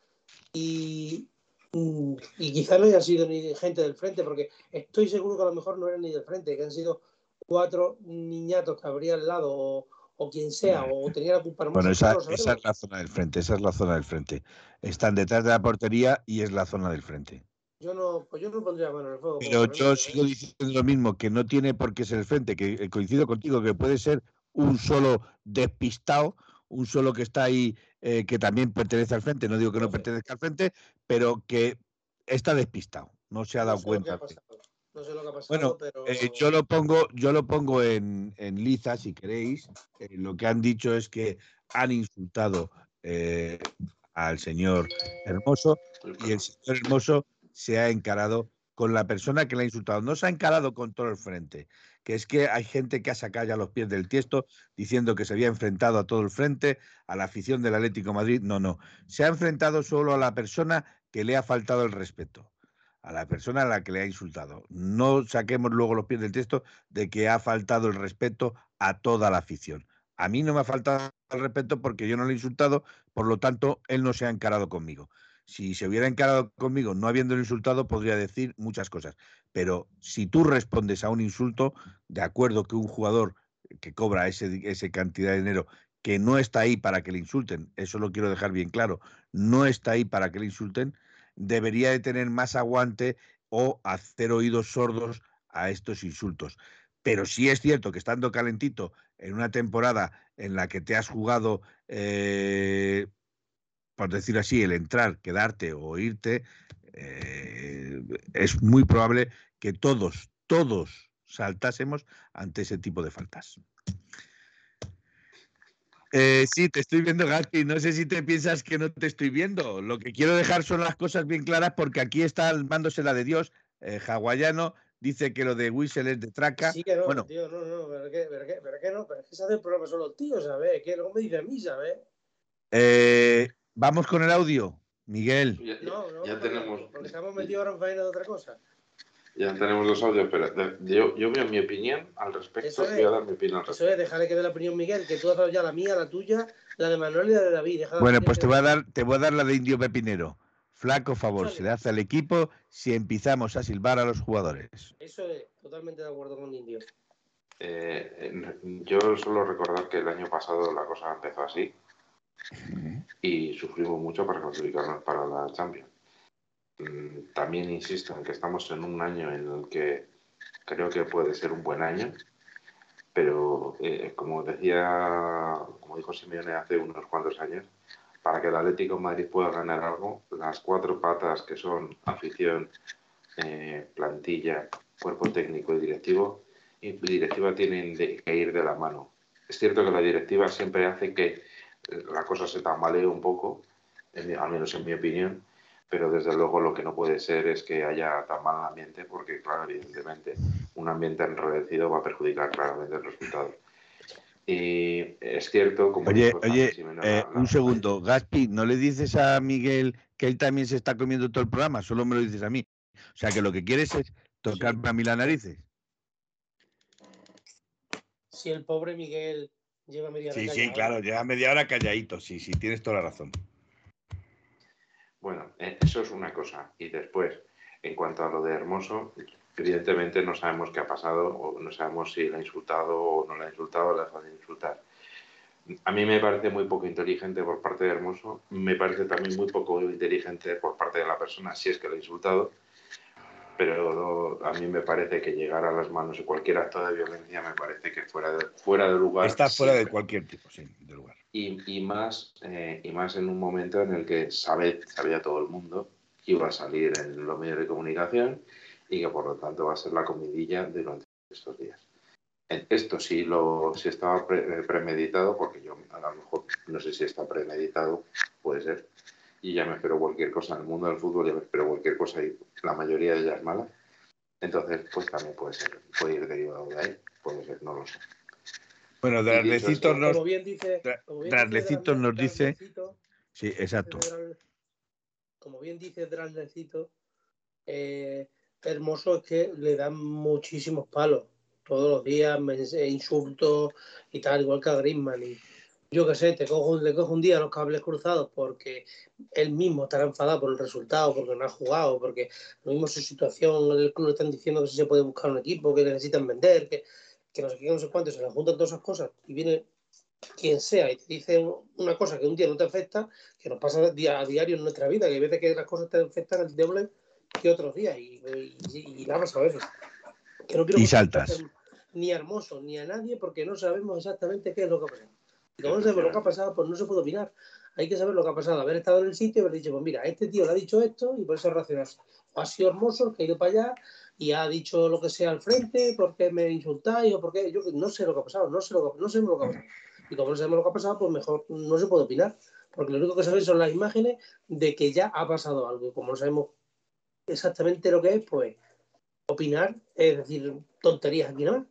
y, mm, y quizás no haya sido ni gente del frente, porque estoy seguro que a lo mejor no eran ni del frente, que han sido cuatro niñatos que habría al lado o, o quien sea, o tenía la culpa. Bueno, esa, esa, es la zona del frente, esa es la zona del frente. Están detrás de la portería y es la zona del frente. Yo no, pues yo no pondría mano en el fuego. Pero yo sigo diciendo lo mismo, que no tiene por qué ser el frente, que eh, coincido contigo, que puede ser un solo despistado, un solo que está ahí, eh, que también pertenece al frente, no digo que no, pertenezca al frente, pero que está despistado, no se ha dado cuenta. No sé lo que ha pasado, bueno, pero... Eh, yo lo pongo, yo lo pongo en, en liza, si queréis. lo que han dicho es que han insultado al señor Hermoso y el señor Hermoso se ha encarado con la persona que le ha insultado. No se ha encarado con todo el frente, que es que hay gente que ha sacado ya los pies del tiesto diciendo que se había enfrentado a todo el frente, a la afición del Atlético Madrid. No, no. Se ha enfrentado solo a la persona que le ha faltado el respeto, a la persona a la que le ha insultado. No saquemos luego los pies del tiesto de que ha faltado el respeto a toda la afición. A mí no me ha faltado el respeto porque yo no le he insultado, por lo tanto, él no se ha encarado conmigo. Si se hubiera encarado conmigo no habiendo insultado, podría decir muchas cosas. Pero si tú respondes a un insulto, de acuerdo que un jugador que cobra ese, esa cantidad de dinero que no está ahí para que le insulten, eso lo quiero dejar bien claro, no está ahí para que le insulten, debería de tener más aguante o hacer oídos sordos a estos insultos. Pero sí es cierto que estando calentito en una temporada en la que te has jugado eh, por decir así, el entrar, quedarte o irte, eh, es muy probable que todos, todos saltásemos ante ese tipo de faltas. Eh, sí, te estoy viendo, Gaspi. No sé si te piensas que no te estoy viendo. Lo que quiero dejar son las cosas bien claras porque aquí está armándose la de Dios. Eh, hawaiano dice que lo de Whistle es de traca. Sí que no, bueno, tío, no, no, pero qué, pero qué no, pero es que se hace el programa solo el tío, ¿sabes? Que luego me dice a mí, ¿sabes? Eh, Vamos con el audio, Miguel. Ya, no, no, ya tenemos. Porque estamos metidos ahora en faena de otra cosa. Ya tenemos los audios, pero yo, yo veo mi opinión al respecto. voy a dar mi opinión al respecto. Eso es, déjale que dé la opinión Miguel, que tú has dado ya la mía, la tuya, la de Manuel y la de David. bueno, pues te voy, a dar, te voy a dar la de Indio Pepinero. Flaco favor se le hace al equipo si empezamos a silbar a los jugadores. Eso es, totalmente de acuerdo con Indio. Eh, yo solo recordar que el año pasado la cosa empezó así y sufrimos mucho para clasificarnos para la Champions. Mm, también insisto en que estamos en un año en el que creo que puede ser un buen año, pero eh, como decía, como dijo Simeone hace unos cuantos años, para que el Atlético de Madrid pueda ganar algo, las cuatro patas que son afición, eh, plantilla, cuerpo técnico y directivo, y directiva tienen que ir de la mano. Es cierto que la directiva siempre hace que la cosa se tambalee un poco, al menos en mi opinión, pero desde luego lo que no puede ser es que haya tan mal ambiente, porque, claro, evidentemente, un ambiente enredecido va a perjudicar claramente el resultado. Y es cierto, como. Oye, oye, eh, un segundo, Gaspi, ¿no le dices a Miguel que él también se está comiendo todo el programa? Solo me lo dices a mí. O sea, que lo que quieres es tocarme a mí las narices. Si el pobre Miguel Sí, sí, claro, lleva media hora calladito, sí, sí, tienes toda la razón. Bueno, eh, eso es una cosa. Y después, en cuanto a lo de Hermoso, evidentemente no sabemos qué ha pasado o no sabemos si le ha insultado o no le ha insultado o le ha de insultar. A mí me parece muy poco inteligente por parte de Hermoso, me parece también muy poco inteligente por parte de la persona si es que le ha insultado, pero a mí me parece que llegar a las manos de cualquier acto de violencia me parece que fuera de, fuera de lugar. Está fuera de cualquier tipo, sí, de lugar. Y, y más, eh, y más en un momento en el que sabe, sabía todo el mundo que iba a salir en los medios de comunicación y que por lo tanto va a ser la comidilla durante estos días. Esto sí, lo, sí estaba eh, premeditado, porque yo a lo mejor no sé si está premeditado, puede ser, y ya me espero cualquier cosa en el mundo del fútbol, ya me espero cualquier cosa y la mayoría de ellas es mala. Entonces, pues también puede ser, puede ir derivado de ahí, puede ser, no lo sé. Bueno, Draslecito nos, como bien dice, como bien Draslecito dice nos dice. Sí, exacto. como bien dice Draslecito, eh, Hermoso es que le dan muchísimos palos todos los días, me- insultos y tal, igual que a Griezmann. Y yo qué sé, te cojo, le cojo un día los cables cruzados porque él mismo estará enfadado por el resultado, porque no ha jugado, porque lo mismo su situación, el club le están diciendo que si se puede buscar un equipo, que necesitan vender, que, que no sé qué, no sé cuánto, se le juntan todas esas cosas y viene quien sea y te dice una cosa que un día no te afecta, que nos pasa día a diario en nuestra vida, que hay veces que las cosas te afectan el doble que otros días y, y, y a veces. Que no quiero Y saltas. Ni a Hermoso ni a nadie porque no sabemos exactamente qué es lo que como no sabemos lo que ha pasado, pues no se puede opinar. Hay que saber lo que ha pasado, haber estado en el sitio y haber dicho, pues mira, este tío le ha dicho esto y por eso reaccionarse. O ha sido Hermoso que ha ido para allá y ha dicho lo que sea al frente, porque me insultáis o porque yo no sé lo que ha pasado, no sé lo que, no sé lo que ha pasado. Y como no sabemos lo que ha pasado, pues mejor no se puede opinar, porque lo único que sabéis son las imágenes de que ya ha pasado algo. Y como no sabemos exactamente lo que es, pues opinar es decir tonterías aquí, ¿no?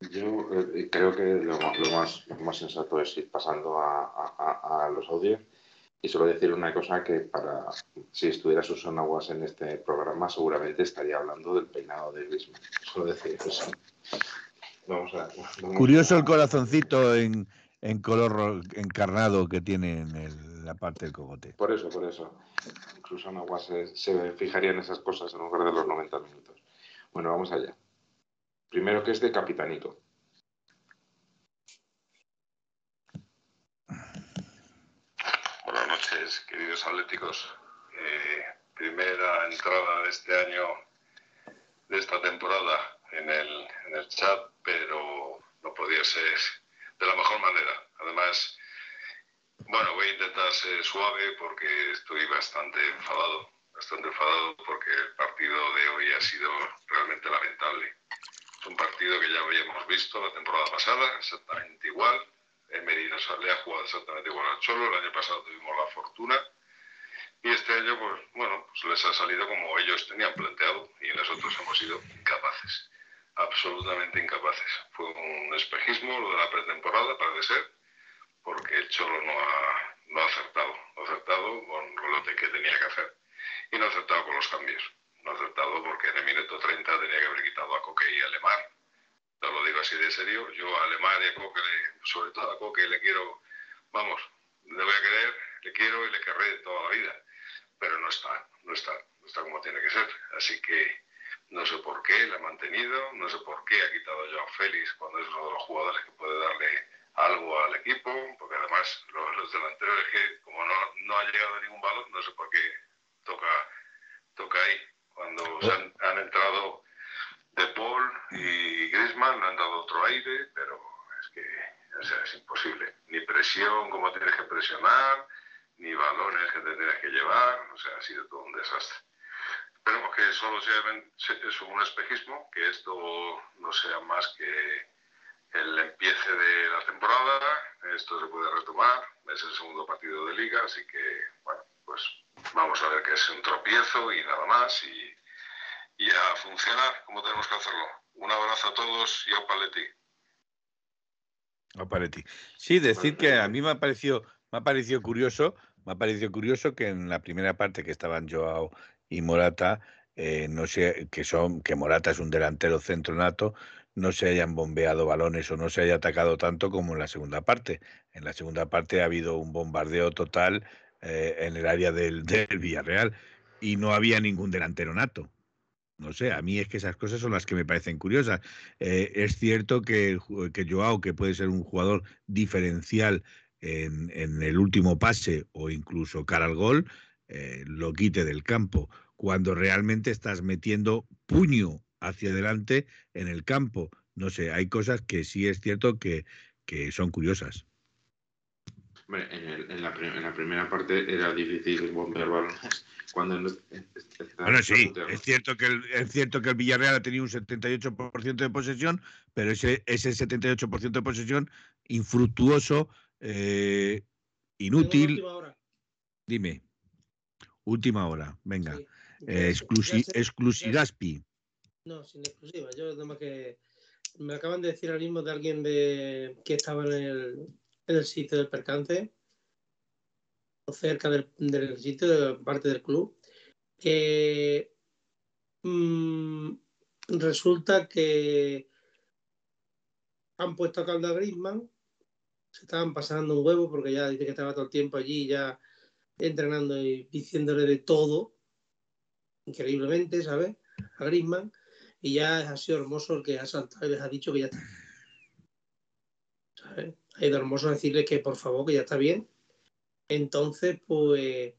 Yo eh, creo que lo, lo más, lo más sensato es ir pasando a, a- a los audios y solo decir una cosa que para si estuviera Susana Aguas en este programa seguramente estaría hablando del peinado de Griezmann. Solo decir eso. Vamos a, vamos Curioso el corazoncito en, en color encarnado que tiene en el- la parte del cogote. Por eso, por eso. Susana Aguas se, se fijaría en esas cosas en lugar de los 90 minutos. Bueno, vamos allá. Primero que es de Capitanito. Buenas noches, queridos atléticos. Eh, primera entrada de este año, de esta temporada, en el, en el chat, pero no podía ser de la mejor manera. Además, bueno, voy a intentar ser suave porque estoy bastante enfadado, bastante enfadado porque el partido de hoy ha sido realmente lamentable. Es un partido que ya habíamos visto la temporada pasada, exactamente igual. Emery nos le ha jugado exactamente igual al Cholo. El año pasado tuvimos la fortuna. Y este año, pues bueno, pues les ha salido como ellos tenían planteado y nosotros hemos sido incapaces. Absolutamente incapaces. Fue un espejismo lo de la pretemporada, parece ser, porque el Cholo no ha, no ha acertado. No ha acertado con lo que tenía que hacer. Y no ha acertado con los cambios. No acertado porque en el minuto 30 tenía que haber quitado a Coque y a Lemar no lo digo así de serio, yo a Alemán y a Coque, sobre todo a Coque, le quiero, vamos, le voy a querer, le quiero y le querré toda la vida, pero no está, no está, no está como tiene que ser. Así que no sé por qué le ha mantenido, no sé por qué ha quitado a Joao Félix cuando es uno de los jugadores que puede darle algo al equipo, porque además los, los delanteros es que como no, no ha llegado ningún balón, no sé por qué toca, toca ahí. Cuando han, han entrado de Paul y Griezmann han dado otro aire, pero es que o sea, es imposible. Ni presión como tienes que presionar, ni balones que te tienes que llevar, o sea, ha sido todo un desastre. Esperemos que solo sea un espejismo, que esto no sea más que el empiece de la temporada, esto se puede retomar, es el segundo partido de liga, así que, bueno, pues vamos a ver que es un tropiezo y nada más, y, a funcionar como tenemos que hacerlo. Un abrazo a todos y a Paletti. a Paletti. Sí, decir que a mí me ha parecido, me ha parecido curioso, me ha parecido curioso que en la primera parte que estaban Joao y Morata, eh, no sé, que son, que Morata es un delantero centro nato, no se hayan bombeado balones o no se haya atacado tanto como en la segunda parte. En la segunda parte ha habido un bombardeo total eh, en el área del, del Villarreal. y no había ningún delantero nato. No sé, a mí es que esas cosas son las que me parecen curiosas. Eh, es cierto que, que Joao, que puede ser un jugador diferencial en, en el último pase o incluso cara al gol, eh, lo quite del campo, cuando realmente estás metiendo puño hacia adelante en el campo. No sé, hay cosas que sí es cierto que, que son curiosas. Hombre, en, el- en la, pri- en la primera parte era difícil bombear balones. Cuando no- Bueno, sí, es cierto, que el, es cierto que el Villarreal ha tenido un 78% de posesión, pero ese, ese 78% de posesión infructuoso, eh, inútil. última hora. Dime, última hora, venga. Sí. Eh, exclusi- ya sé- exclusigaspi. No, sin exclusiva. Yo nada más que me acaban de decir ahora mismo de alguien de que estaba en el, en el sitio del percance, o cerca del, del sitio, de parte del club, que mm, resulta que han puesto a caldo a Griezmann, se estaban pasando un huevo porque ya dice que estaba todo el tiempo allí ya entrenando y diciéndole de todo, increíblemente, ¿sabes? A Griezmann y ya ha sido hermoso el que ha saltado y les ha dicho que ya está. Ha ido hermoso a decirle que por favor, que ya está bien. Entonces, pues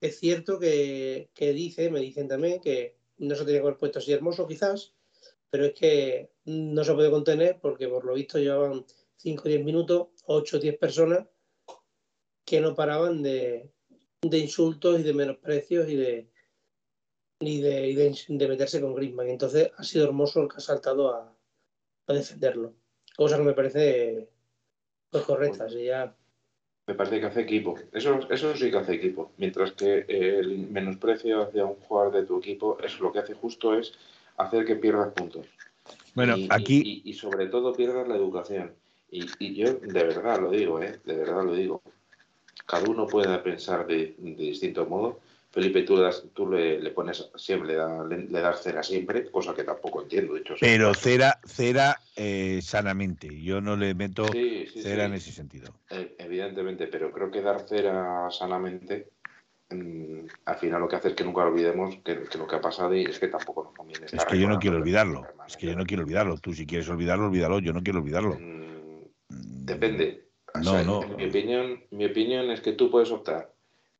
es cierto que, que dice, me dicen también que no se tenía que haber puesto así hermoso quizás, pero es que no se puede contener porque por lo visto llevaban 5 o 10 minutos, 8 o 10 personas que no paraban de, de insultos y de menosprecios y de, y de meterse con Griezmann. Entonces ha sido hermoso el que ha saltado a, a defenderlo. Cosa que me parece pues, correcta. Si ya... Me parece que hace equipo. Eso, eso sí que hace equipo. Mientras que eh, el menosprecio hacia un jugador de tu equipo, es lo que hace justo es hacer que pierdas puntos. Bueno, y, aquí. Y, y, sobre todo pierdas la educación. Y, y, yo de verdad lo digo, ¿eh? De verdad lo digo. Cada uno puede pensar de, de distinto modo. Felipe, tú, das, tú le, le, pones siempre, le, da, le, le, das cera siempre, cosa que tampoco entiendo. De hecho, Pero cera, cera eh, sanamente. Yo no le meto sí, sí, cera sí. en ese sentido. Eh, evidentemente, pero creo que dar cera sanamente mmm, al final lo que hace es que nunca olvidemos que, que, lo que ha pasado y es que tampoco nos conviene. Es que yo no quiero olvidarlo. Es que yo no quiero olvidarlo. Tú si quieres olvidarlo, olvídalo. Yo no quiero olvidarlo. Mm, depende. O no, sea, no. Mi opinión, mi opinión es que tú puedes optar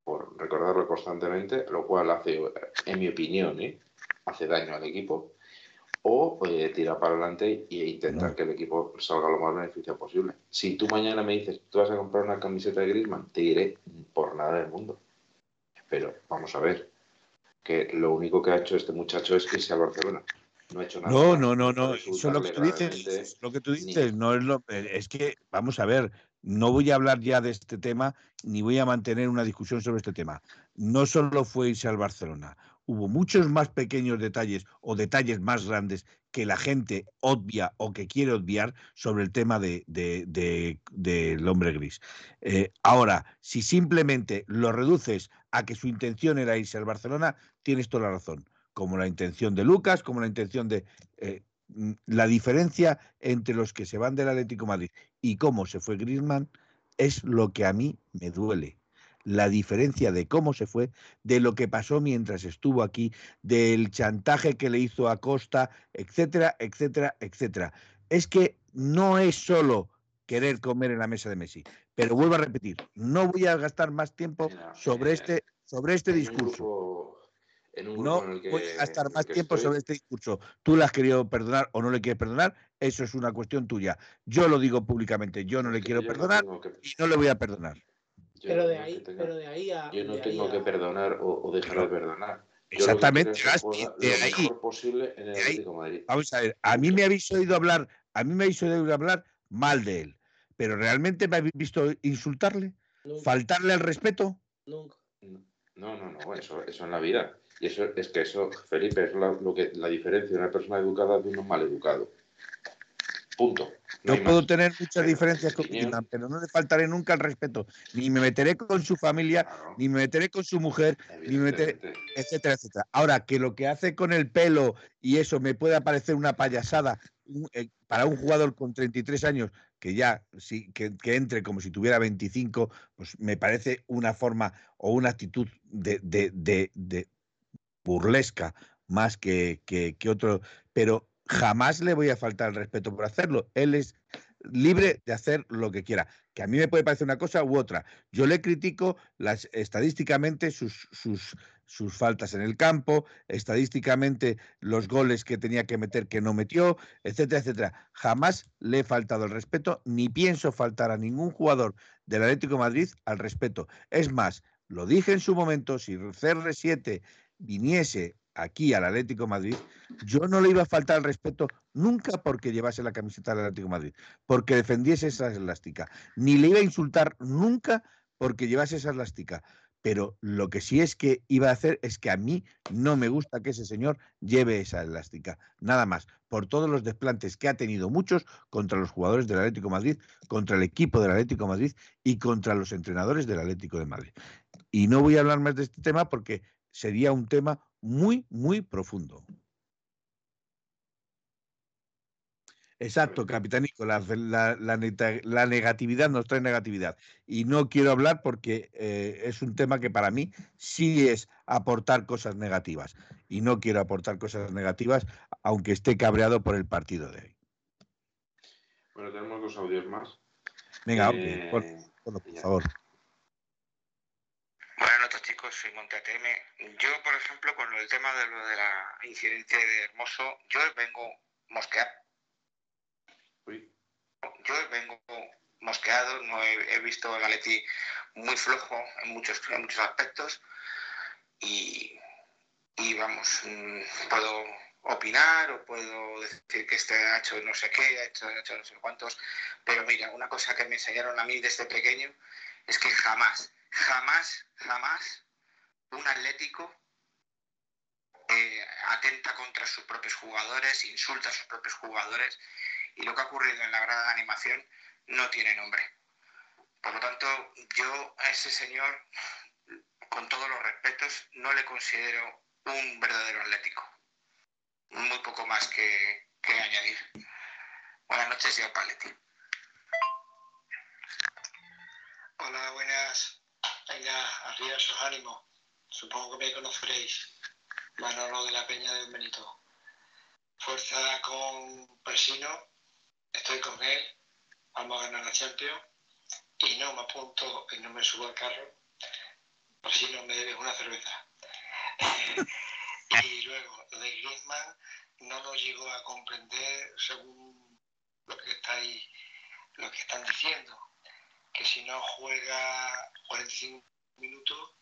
por recordarlo constantemente, lo cual hace, en mi opinión, ¿eh? hace daño al equipo, o eh, tirar para adelante e intentar no. que el equipo salga lo más beneficiado posible. Si tú mañana me dices, tú vas a comprar una camiseta de Griezmann, te diré por nada del mundo. Pero vamos a ver, que lo único que ha hecho este muchacho es irse al Barcelona. No ha hecho nada. No, no, no, no. Eso es lo que tú dices. Lo que tú dices, ni... no es lo. Es que, vamos a ver, no voy a hablar ya de este tema, ni voy a mantener una discusión sobre este tema. No solo fue irse al Barcelona, hubo muchos más pequeños detalles o detalles más grandes que la gente obvia o que quiere obviar sobre el tema del de, de, hombre gris. Eh, ahora, si simplemente lo reduces a que su intención era irse al Barcelona, tienes toda la razón. Como la intención de Lucas, como la intención de... Eh, la diferencia entre los que se van del Atlético de Madrid y cómo se fue Griezmann es lo que a mí me duele. La diferencia de cómo se fue, de lo que pasó mientras estuvo aquí, del chantaje que le hizo a Costa, etcétera, etcétera, etcétera. Es que no es solo querer comer en la mesa de Messi, pero vuelvo a repetir, no voy a gastar más tiempo sobre este, sobre este discurso. No que, voy a gastar más tiempo estoy... sobre este discurso. Tú le has querido perdonar o no le quieres perdonar, eso es una cuestión tuya. Yo lo digo públicamente, yo no le quiero perdonar no que... y no le voy a perdonar. Yo pero, de ahí, tenga... pero de ahí a. Yo no de tengo a... que perdonar o, o dejar de perdonar. Exactamente, de ahí, lo mejor posible en el de ahí, Atlético de Madrid. Vamos a ver, a mí me habéis oído hablar, a mí me habéis oído hablar mal de él, pero realmente me habéis visto insultarle, Nunca. faltarle al respeto. Nunca. No, no, no, eso, eso en la vida. Y eso es que eso, Felipe, es la, lo que, la diferencia de una persona educada de uno mal educado. Punto. No Yo puedo más. tener muchas diferencias con Griezmann, pero no le faltaré nunca el respeto. Ni me meteré con su familia, claro. ni me meteré con su mujer, ni me meteré, etcétera, etcétera. Ahora, que lo que hace con el pelo y eso me pueda parecer una payasada eh, para un jugador con 33 años, que ya sí, que, que, entre como si tuviera 25, pues me parece una forma o una actitud de, de, de, de burlesca más que, que, otro, pero jamás le voy a faltar el respeto por hacerlo. Él es libre de hacer lo que quiera, que a mí me puede parecer una cosa u otra. Yo le critico las, estadísticamente sus, sus, sus faltas en el campo, estadísticamente los goles que tenía que meter que no metió, etcétera, etcétera. Jamás le he faltado el respeto, ni pienso faltar a ningún jugador del Atlético Madrid al respeto. Es más, lo dije en su momento, si CR7 viniese aquí al Atlético Madrid, yo no le iba a faltar el respeto nunca porque llevase la camiseta del Atlético Madrid, porque defendiese esa elástica, ni le iba a insultar nunca porque llevase esa elástica. Pero lo que sí es que iba a hacer es que a mí no me gusta que ese señor lleve esa elástica. Nada más, por todos los desplantes que ha tenido muchos contra los jugadores del Atlético Madrid, contra el equipo del Atlético Madrid y contra los entrenadores del Atlético de Madrid. Y no voy a hablar más de este tema porque sería un tema muy, muy profundo. Exacto, capitanico, la, la, la, la, negatividad nos trae negatividad. Y no quiero hablar porque eh, es un tema que para mí sí es aportar cosas negativas. Y no quiero aportar cosas negativas, aunque esté cabreado por el partido de hoy. Bueno, tenemos dos audios más. Venga, eh, por, por, por favor. Chicos. Soy. Yo, por ejemplo, con el tema de lo de la incidencia de Hermoso, yo vengo mosqueado. Yo vengo mosqueado, no he, he visto al Atleti muy flojo en muchos, en muchos aspectos y, y vamos, mm, puedo opinar o puedo decir que este ha hecho no sé qué, ha hecho, ha hecho no sé cuántos, pero mira, una cosa que me enseñaron a mí desde pequeño es que jamás, jamás, jamás un Atlético eh, atenta contra sus propios jugadores, insulta a sus propios jugadores y lo que ha ocurrido en la grada de animación no tiene nombre. Por lo tanto, yo a ese señor, con todos los respetos, no le considero un verdadero atlético. Muy poco más que, que añadir. Buenas noches y al Paletti. Hola, buenas. Venga, arriba sus ánimos. Supongo que me conoceréis. Manolo de la Peña de Benito. Fuerza con Presino estoy con él, vamos a ganar la Champions y no me apunto y no me subo al carro por si no me debes una cerveza. (laughs) y luego, lo de Griezmann no lo llego a comprender según lo que estáis, lo que están diciendo, que si no juega 45 minutos,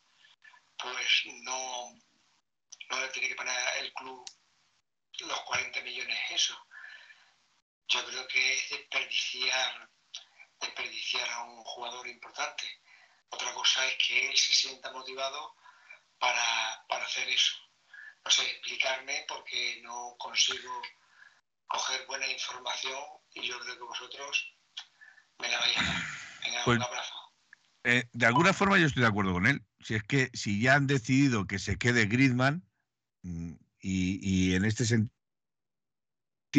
pues no, no le tiene que pagar el club los 40 millones eso yo creo que es desperdiciar, desperdiciar a un jugador importante. Otra cosa es que él se sienta motivado para, para hacer eso. No sé explicarme porque no consigo coger buena información y yo creo que vosotros me la vais a dar. Pues. Eh, de alguna forma yo estoy de acuerdo con él. Si es que si ya han decidido que se quede Griezmann mm, y, y en este sentido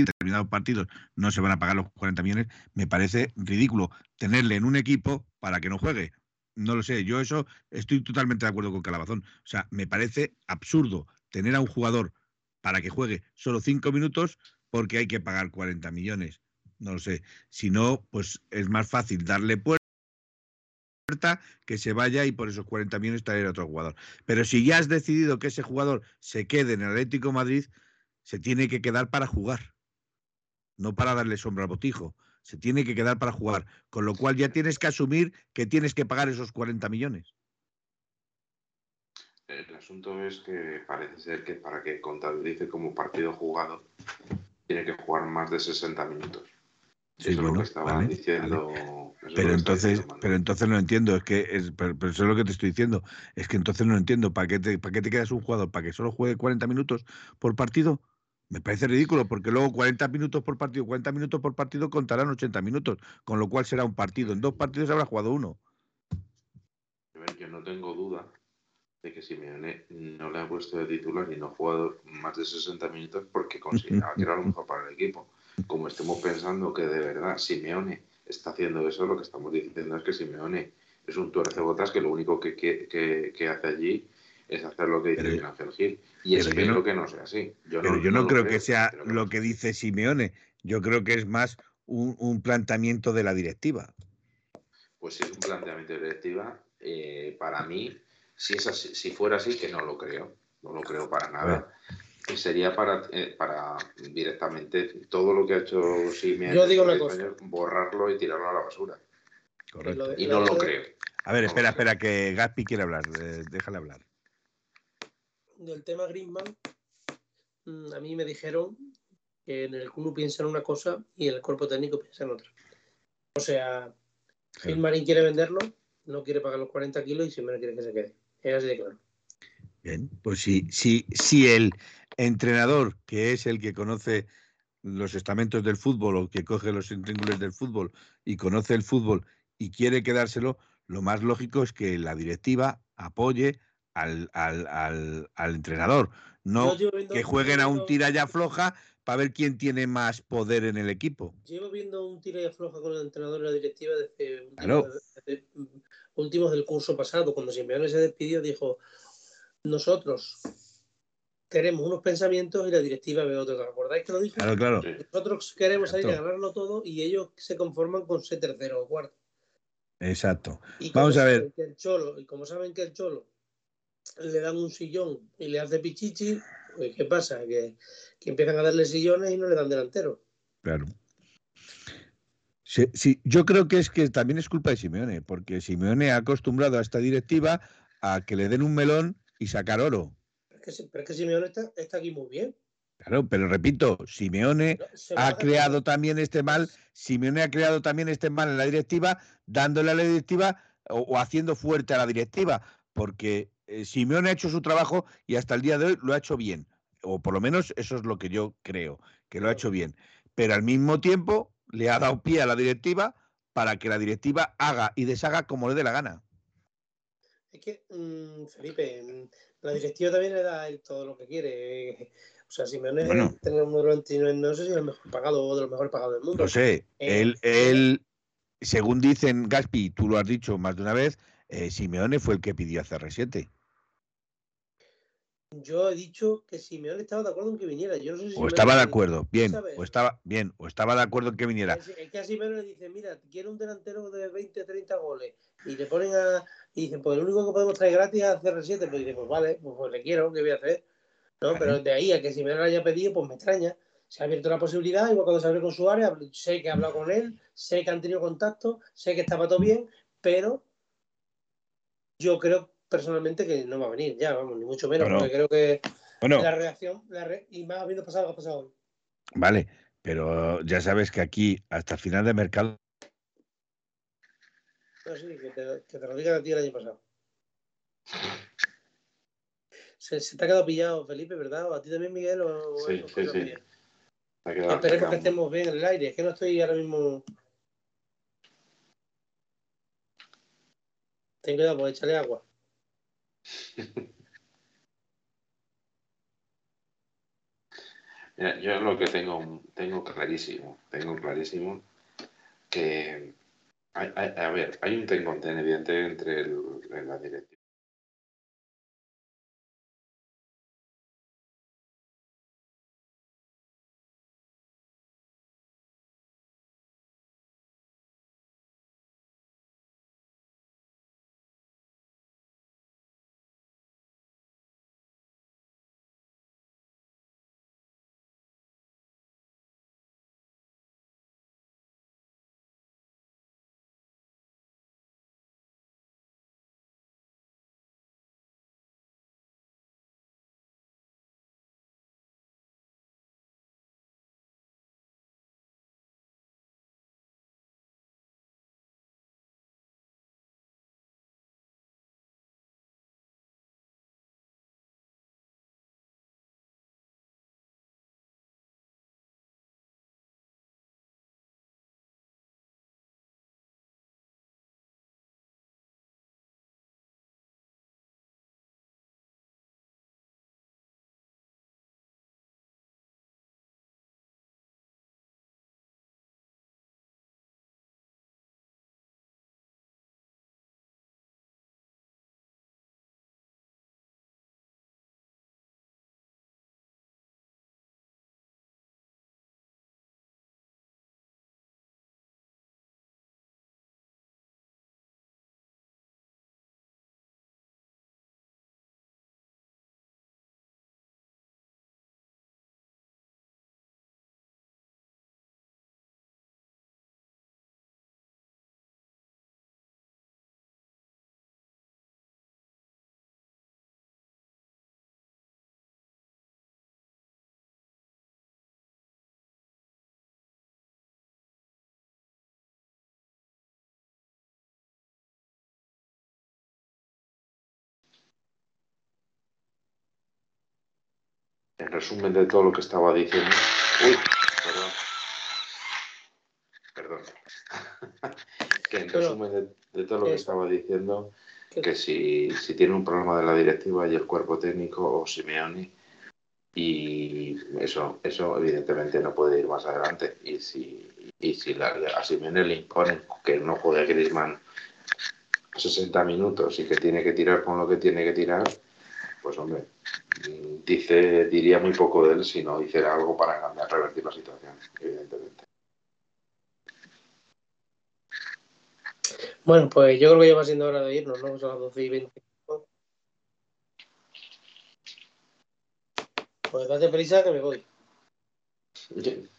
determinados partidos no se van a pagar los 40 millones, me parece ridículo tenerle en un equipo para que no juegue. No lo sé, yo eso estoy totalmente de acuerdo con Calabazón. O sea, me parece absurdo tener a un jugador para que juegue solo cinco minutos porque hay que pagar 40 millones. No lo sé. Si no, pues es más fácil darle puerta que se vaya y por esos 40 millones traer a otro jugador. Pero si ya has decidido que ese jugador se quede en el Atlético Madrid, se tiene que quedar para jugar no para darle sombra al botijo. Se tiene que quedar para jugar, con lo cual ya tienes que asumir que tienes que pagar esos 40 millones. El asunto es que parece ser que para que contabilice como partido jugado, tiene que jugar más de 60 minutos. Sí, eso bueno, es lo que estaba vale, diciendo. Vale. Pero entonces, pero entonces no entiendo, es que es, pero, pero, eso es lo que te estoy diciendo, es que entonces no entiendo, ¿para qué te, para qué te quedas un jugador? ¿Para que solo juegue 40 minutos por partido? Me parece ridículo porque luego 40 minutos por partido, 40 minutos por partido contarán 80 minutos, con lo cual será un partido. En dos partidos habrá jugado uno. Yo no tengo duda de que Simeone no le ha puesto de titular y no ha jugado más de 60 minutos porque consideraba que era lo mejor para el equipo. Como estemos pensando que de verdad Simeone está haciendo eso, lo que estamos diciendo es que Simeone es un tuercebotas que lo único que, que, que, que hace allí es hacer lo que dice Pero- Ángel Gil. Y espero no- que no sea así. Yo Pero yo no, creo, que sea lo que dice Simeone. Yo creo que es más un, un planteamiento de la directiva. Pues si es un planteamiento de directiva, eh, para mí, si, es así, si fuera así, que no lo creo, no lo creo para nada. Y sería para, eh, para directamente todo lo que ha hecho Simeone Yo digo una España, borrarlo y tirarlo a la basura. De- Y no lo creo. A ver, espera, espera, que Gaspi quiere hablar. eh, déjale hablar. del tema Griezmann, mm, a mí me dijeron que en el club piensan una cosa y en el cuerpo técnico piensan otra. O sea, Gilmarín quiere venderlo, no quiere pagar los 40 kilos y Simeone quiere que se quede. Es así de claro. Bien, pues si, si, si el entrenador, que es el que conoce los estamentos del fútbol o que coge los intríngules del fútbol y conoce el fútbol y quiere quedárselo, lo más lógico es que la directiva apoye al, al, al, al entrenador. No que jueguen a un tira y afloja para ver quién tiene más poder en el equipo. Llevo viendo un tira y afloja con el entrenador y la directiva desde últimos, Claro. mm, últimos del curso pasado. Cuando Simeone se despidió, dijo: Nosotros queremos unos pensamientos y la directiva ve otros. ¿Os acordáis que lo dijo? Claro, claro. Nosotros queremos salir a ganarlo todo y ellos se conforman con ser tercero o cuarto. Exacto. Y Vamos a ver. saben que el Cholo, y como saben que el Cholo le dan un sillón y le hace pichichi, pues ¿qué pasa? Que, que empiezan a darle sillones y no le dan delantero. Claro. Sí, sí, yo creo que es que también es culpa de Simeone, porque Simeone ha acostumbrado a esta directiva a que le den un melón y sacar oro. Pero es que, pero es que Simeone está, está aquí muy bien. Claro, pero repito, Simeone No, ha creado también este mal, Simeone ha creado también este mal en la directiva, dándole a la directiva o, o haciendo fuerte a la directiva, porque eh, Simeone ha hecho su trabajo y hasta el día de hoy lo ha hecho bien, o por lo menos eso es lo que yo creo, que lo ha hecho bien, pero al mismo tiempo le ha dado pie a la directiva para que la directiva haga y deshaga como le dé la gana. Es que, mm, Felipe, mm, la directiva también le da él todo lo que quiere. O sea, Simeone Bueno. tiene un modelo antino, no sé si es el mejor pagado o de los mejores pagados del mundo. Lo sé, Eh, él, él, según dicen Gaspi, tú lo has dicho más de una vez, eh, Simeone fue el que pidió a CR7. Yo he dicho que Simeone estaba de acuerdo en que viniera. Yo no sé si O estaba de acuerdo, bien, o estaba bien, o estaba de acuerdo en que viniera. Es, es que a Simeone le dice, mira, quiero un delantero de 20, 30 goles. Y le ponen a. Y dicen, pues el único que podemos traer gratis es a CR7. Pues dice, pues vale, pues, pues le quiero, ¿qué voy a hacer? ¿No? Pero de ahí a que Simeone lo haya pedido, pues me extraña. Se ha abierto la posibilidad, igual cuando se abrió con Suárez, sé que he hablado con él, sé que han tenido contacto, sé que estaba todo bien, pero yo creo personalmente que no va a venir ya, vamos, ni mucho menos, No, no. porque creo que Bueno, la reacción, la re- y más habiendo pasado lo que ha pasado hoy. vale, pero ya sabes que aquí, hasta final de mercado, No, sí, que te, que te lo diga a ti el año pasado. Se, se te ha quedado pillado, Felipe, ¿verdad? ¿O a ti también, Miguel? O, Sí, o- sí, o- sí. Quedado- Esperemos que quedado- estemos bien en el aire. Es que no estoy ahora mismo. Ten cuidado, pues échale agua. (laughs) Yo lo que tengo, tengo clarísimo, tengo clarísimo que, hay- a ver, hay un inconveniente entre el- la directiva en resumen de todo lo que estaba diciendo. Uy, perdón. Perdón. (laughs) que en resumen de, de todo lo que estaba diciendo, que si, si tiene un problema de la directiva y el cuerpo técnico o Simeone, y eso, eso evidentemente no puede ir más adelante. Y si, y si la, a Simeone le imponen que no juegue Griezmann 60 minutos y que tiene que tirar con lo que tiene que tirar, pues hombre, dice, diría muy poco de él si no hiciera algo para cambiar, revertir la situación, evidentemente. Bueno, pues yo creo que ya va siendo hora de irnos, ¿no? Son las 12 y 20. Pues date prisa que me voy. Bien.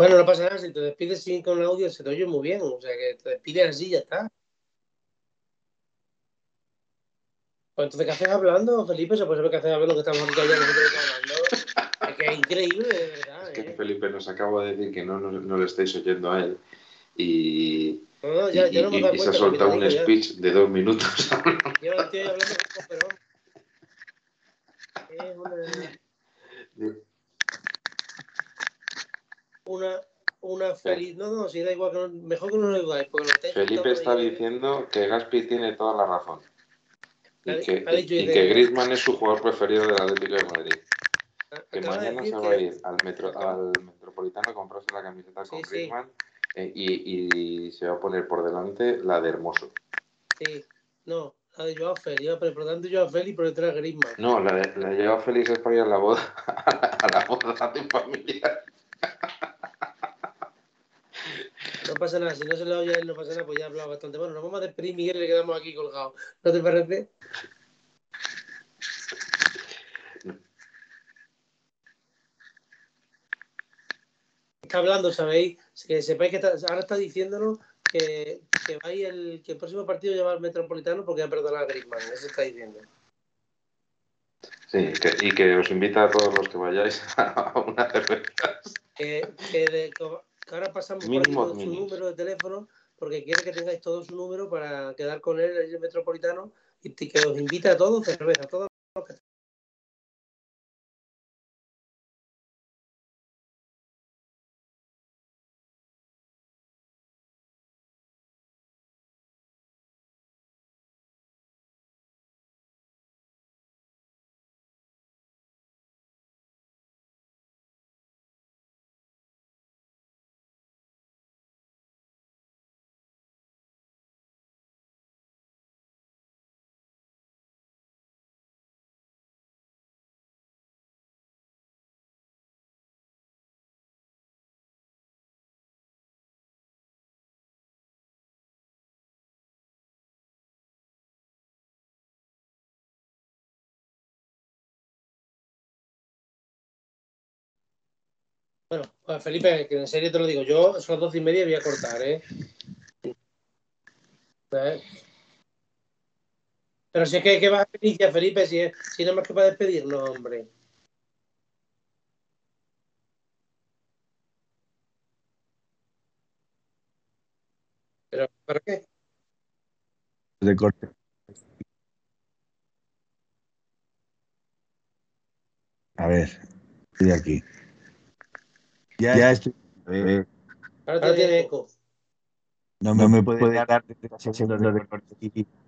Bueno, no pasa nada, si te despides sin con el audio se te oye muy bien, o sea que te despides así y ya está. Pues entonces, ¿qué haces hablando, Felipe? Se puede saber qué haces hablando que estamos aquí todavía nosotros hablando. Es que es increíble, de verdad. Es que ¿eh? Felipe nos acaba de decir que no, no, no le estáis oyendo a él y, No, no, ya, y- ya no me y- y se ha soltado un speech de dos minutos. (laughs) Yo estoy hablando con Perón. (laughs) Es una, una, una feliz. No, no, si da igual, que no- mejor que no lo digáis. Felipe está ahí. diciendo que Gaspi tiene toda la razón y que, y que- que Griezmann es su jugador preferido del Atlético de Madrid. Que Acaba de mañana se va a que- ir al, metro, al Metropolitano a comprarse la camiseta con Sí, sí. Griezmann eh, y, y se va a poner por delante la de Hermoso. Sí, no, la de Joao Félix. A poner por tanto Joao Félix por detrás de Griezmann. No, la de, la de Joao Félix es para ir a la boda, (laughs) a la boda de familia. No pasa nada, si no se le oye a él, no pasa nada, pues ya he hablado bastante. Bueno, nos vamos a despedir, Miguel, y le quedamos aquí colgados. ¿No te parece? Está hablando, ¿sabéis? Que sepáis que está- ahora está diciéndonos que, que, vais el, que el próximo partido lleva al Metropolitano porque va a perdonar a Griezmann. Eso está diciendo. Sí, que- y que os invita a todos los que vayáis (laughs) a una cerveza. Que, que, de- ahora pasamos por Mínimo su número de teléfono porque quiere que tengáis todo su número para quedar con él en el Metropolitano. Y que os invita a todos cerveza, a todos los que Pues Felipe, que en serio te lo digo, yo son las doce y media y voy a cortar, ¿eh? ¿Eh? Pero si es que, que vas a ya, Felipe, si, es, si no más que para despedirnos, hombre. ¿Pero para qué? de corte. A ver, estoy aquí. Ya, ya estoy. eh, Ahora tiene eco. no, me, me puede dar segundos de corte.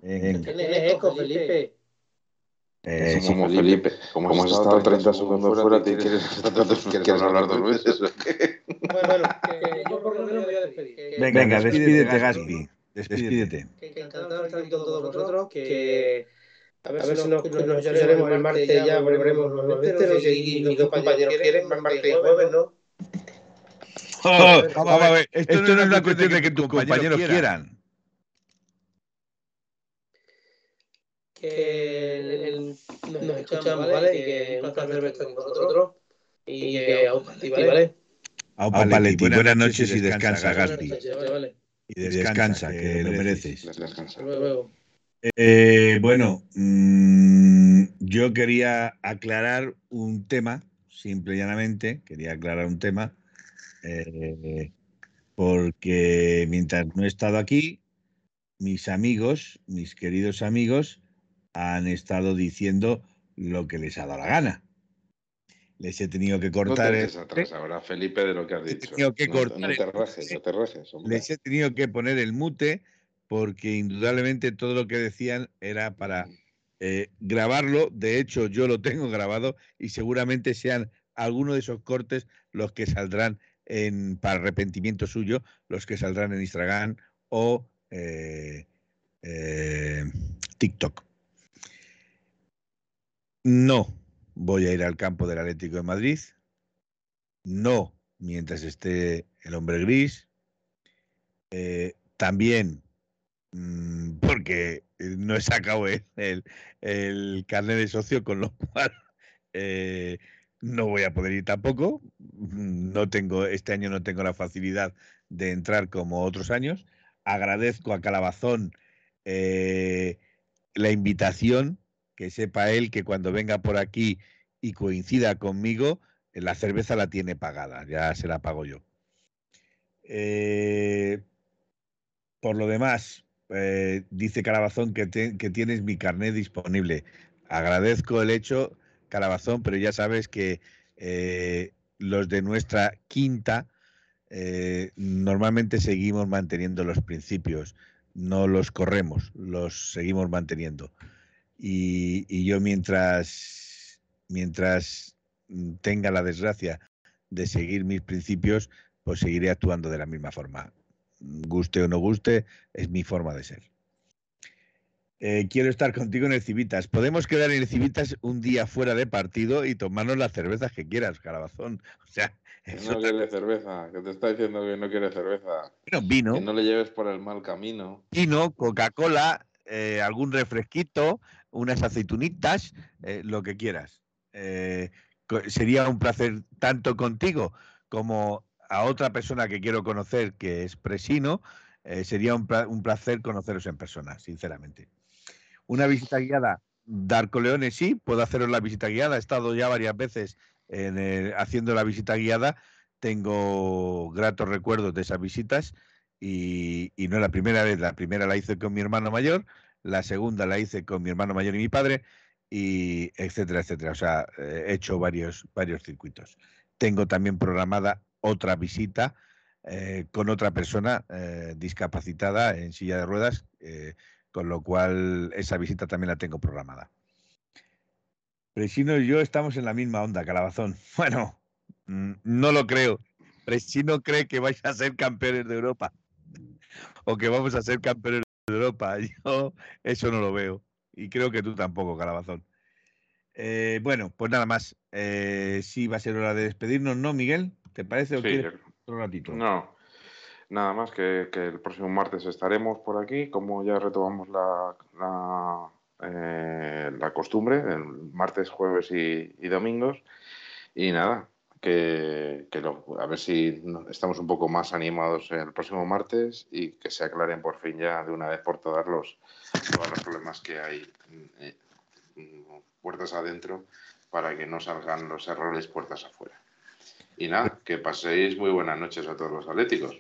Venga. Tiene eco, Felipe. Eh, sí, como Felipe, como, has estado 30 segundos fuera, te quieres, quieres hablar dos veces. Bueno, bueno, que yo por lo menos me voy a despedir. Que- Venga, despídete, Gaspi. Despídete. que encantado de estar aquí con todos vosotros, que a ver, si nos, nos escucharemos el martes ya, volveremos nuevamente, no sé si mis dos compañeros quieren, martes y jueves, ¿no? Oh, (laughs) vamos a ver, esto, no es una cuestión de que tus compañeros quieran. Que el, nos escuchamos, ¿vale? Y que un placer estar con vosotros. Y que a ti, ¿vale? Aupa Leti, buenas noches y descansa, Gaspi. Y descansa, que lo mereces. Eh, bueno, mmm, yo quería aclarar un tema, simple y llanamente, quería aclarar un tema, eh, porque mientras no he estado aquí, mis amigos, mis queridos amigos, han estado diciendo lo que les ha dado la gana. Les he tenido que cortar. No te atrás ahora, Felipe, de lo que has dicho. He tenido que cortar no, te rajes, no te rajes. Les he tenido que poner el mute porque indudablemente todo lo que decían era para eh, grabarlo. De hecho, yo lo tengo grabado y seguramente sean algunos de esos cortes los que saldrán en, para arrepentimiento suyo, los que saldrán en Instagram o eh, eh, TikTok. No voy a ir al campo del Atlético de Madrid. No mientras esté el hombre gris. También porque no he sacado el, el, el, carnet de socio, con lo (laughs) cual eh, no voy a poder ir tampoco. No tengo, este año no tengo la facilidad de entrar como otros años. Agradezco a Calabazón eh, la invitación que sepa él que cuando venga por aquí y coincida conmigo, la cerveza la tiene pagada, ya se la pago yo. Eh, por lo demás, eh, dice Calabazón que, que, tienes mi carnet disponible. Agradezco el hecho, Calabazón, pero ya sabes que eh, los de nuestra quinta eh, normalmente seguimos manteniendo los principios, no los corremos, los seguimos manteniendo. Y, y yo mientras, mientras tenga la desgracia de seguir mis principios, pues seguiré actuando de la misma forma. Guste o no guste, es mi forma de ser. Eh, quiero estar contigo en el Civitas. Podemos quedar en el Civitas un día fuera de partido y tomarnos las cervezas que quieras, Calabazón. O sea, no quiere cerveza, que te está diciendo que no quiere cerveza. Bueno, vino. Que no le lleves por el mal camino. Vino, Coca-Cola, eh, algún refresquito, unas aceitunitas, eh, lo que quieras. Sería un placer tanto contigo como a otra persona que quiero conocer, que es Presino. Eh, sería un, placer conoceros en persona, sinceramente. Una visita guiada, Darko Leone, sí, puedo haceros la visita guiada. He estado ya varias veces en haciendo la visita guiada. Tengo gratos recuerdos de esas visitas y, y no es la primera vez. La primera la hice con mi hermano mayor, la segunda la hice con mi hermano mayor y mi padre, y etcétera, etcétera. O sea, he hecho varios, varios circuitos. Tengo también programada otra visita eh, con otra persona eh, discapacitada en silla de ruedas, eh, con lo cual esa visita también la tengo programada. Presino y yo estamos en la misma onda, Calabazón. (laughs) Bueno, mm, no lo creo. Presino cree que vais a ser campeones de Europa o que vamos a ser campeones de Europa. (laughs) Yo eso no lo veo. Y creo que tú tampoco, Calabazón. Bueno, pues nada más. Eh, sí, va a ser hora de despedirnos, ¿no, Miguel? ¿Te parece? Sí, quieres otro ratito? No, nada más que, que, el próximo martes estaremos por aquí, como ya retomamos la, la, eh, la costumbre, el martes, jueves y, y domingos. Y nada, que, que lo, a ver si estamos un poco más animados el próximo martes y que se aclaren por fin ya de una vez por todas los, todos los problemas que hay eh, puertas adentro para que no salgan los errores puertas afuera. Y nada, que paséis muy buenas noches a todos los atléticos.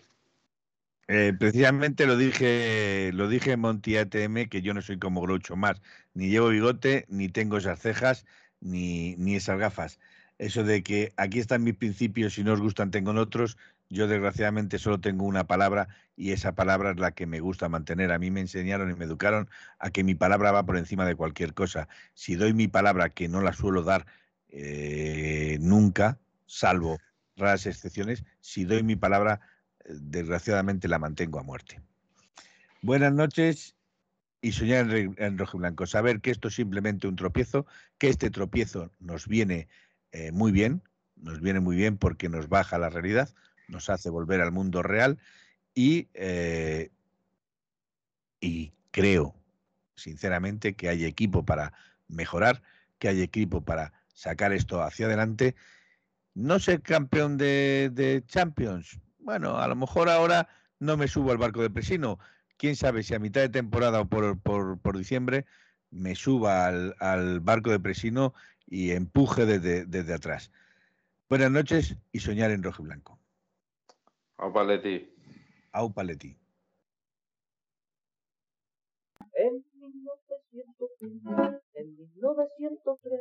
Eh, precisamente lo dije, lo dije en Monti ATM que yo no soy como Groucho más, ni llevo bigote, ni tengo esas cejas, ni, ni esas gafas. Eso de que aquí están mis principios, si no os gustan tengo otros, yo desgraciadamente solo tengo una palabra y esa palabra es la que me gusta mantener. A mí me enseñaron y me educaron a que mi palabra va por encima de cualquier cosa. Si doy mi palabra, que no la suelo dar eh, nunca, salvo raras excepciones, si doy mi palabra, desgraciadamente la mantengo a muerte. Buenas noches y soñar en, en rojo y blanco. Saber que esto es simplemente un tropiezo, que este tropiezo nos viene eh, muy bien, nos viene muy bien porque nos baja la realidad, nos hace volver al mundo real y, eh, y creo, sinceramente, que hay equipo para mejorar, que hay equipo para sacar esto hacia adelante. No ser campeón de, de Champions, bueno, a lo mejor ahora no me subo al barco de Presino. Quién sabe si a mitad de temporada o por, por, por diciembre me suba al, al, barco de Presino y empuje desde, desde atrás. Buenas noches y soñar en rojo y blanco. Au Paletti. Au Paletti. En 1903, en 1903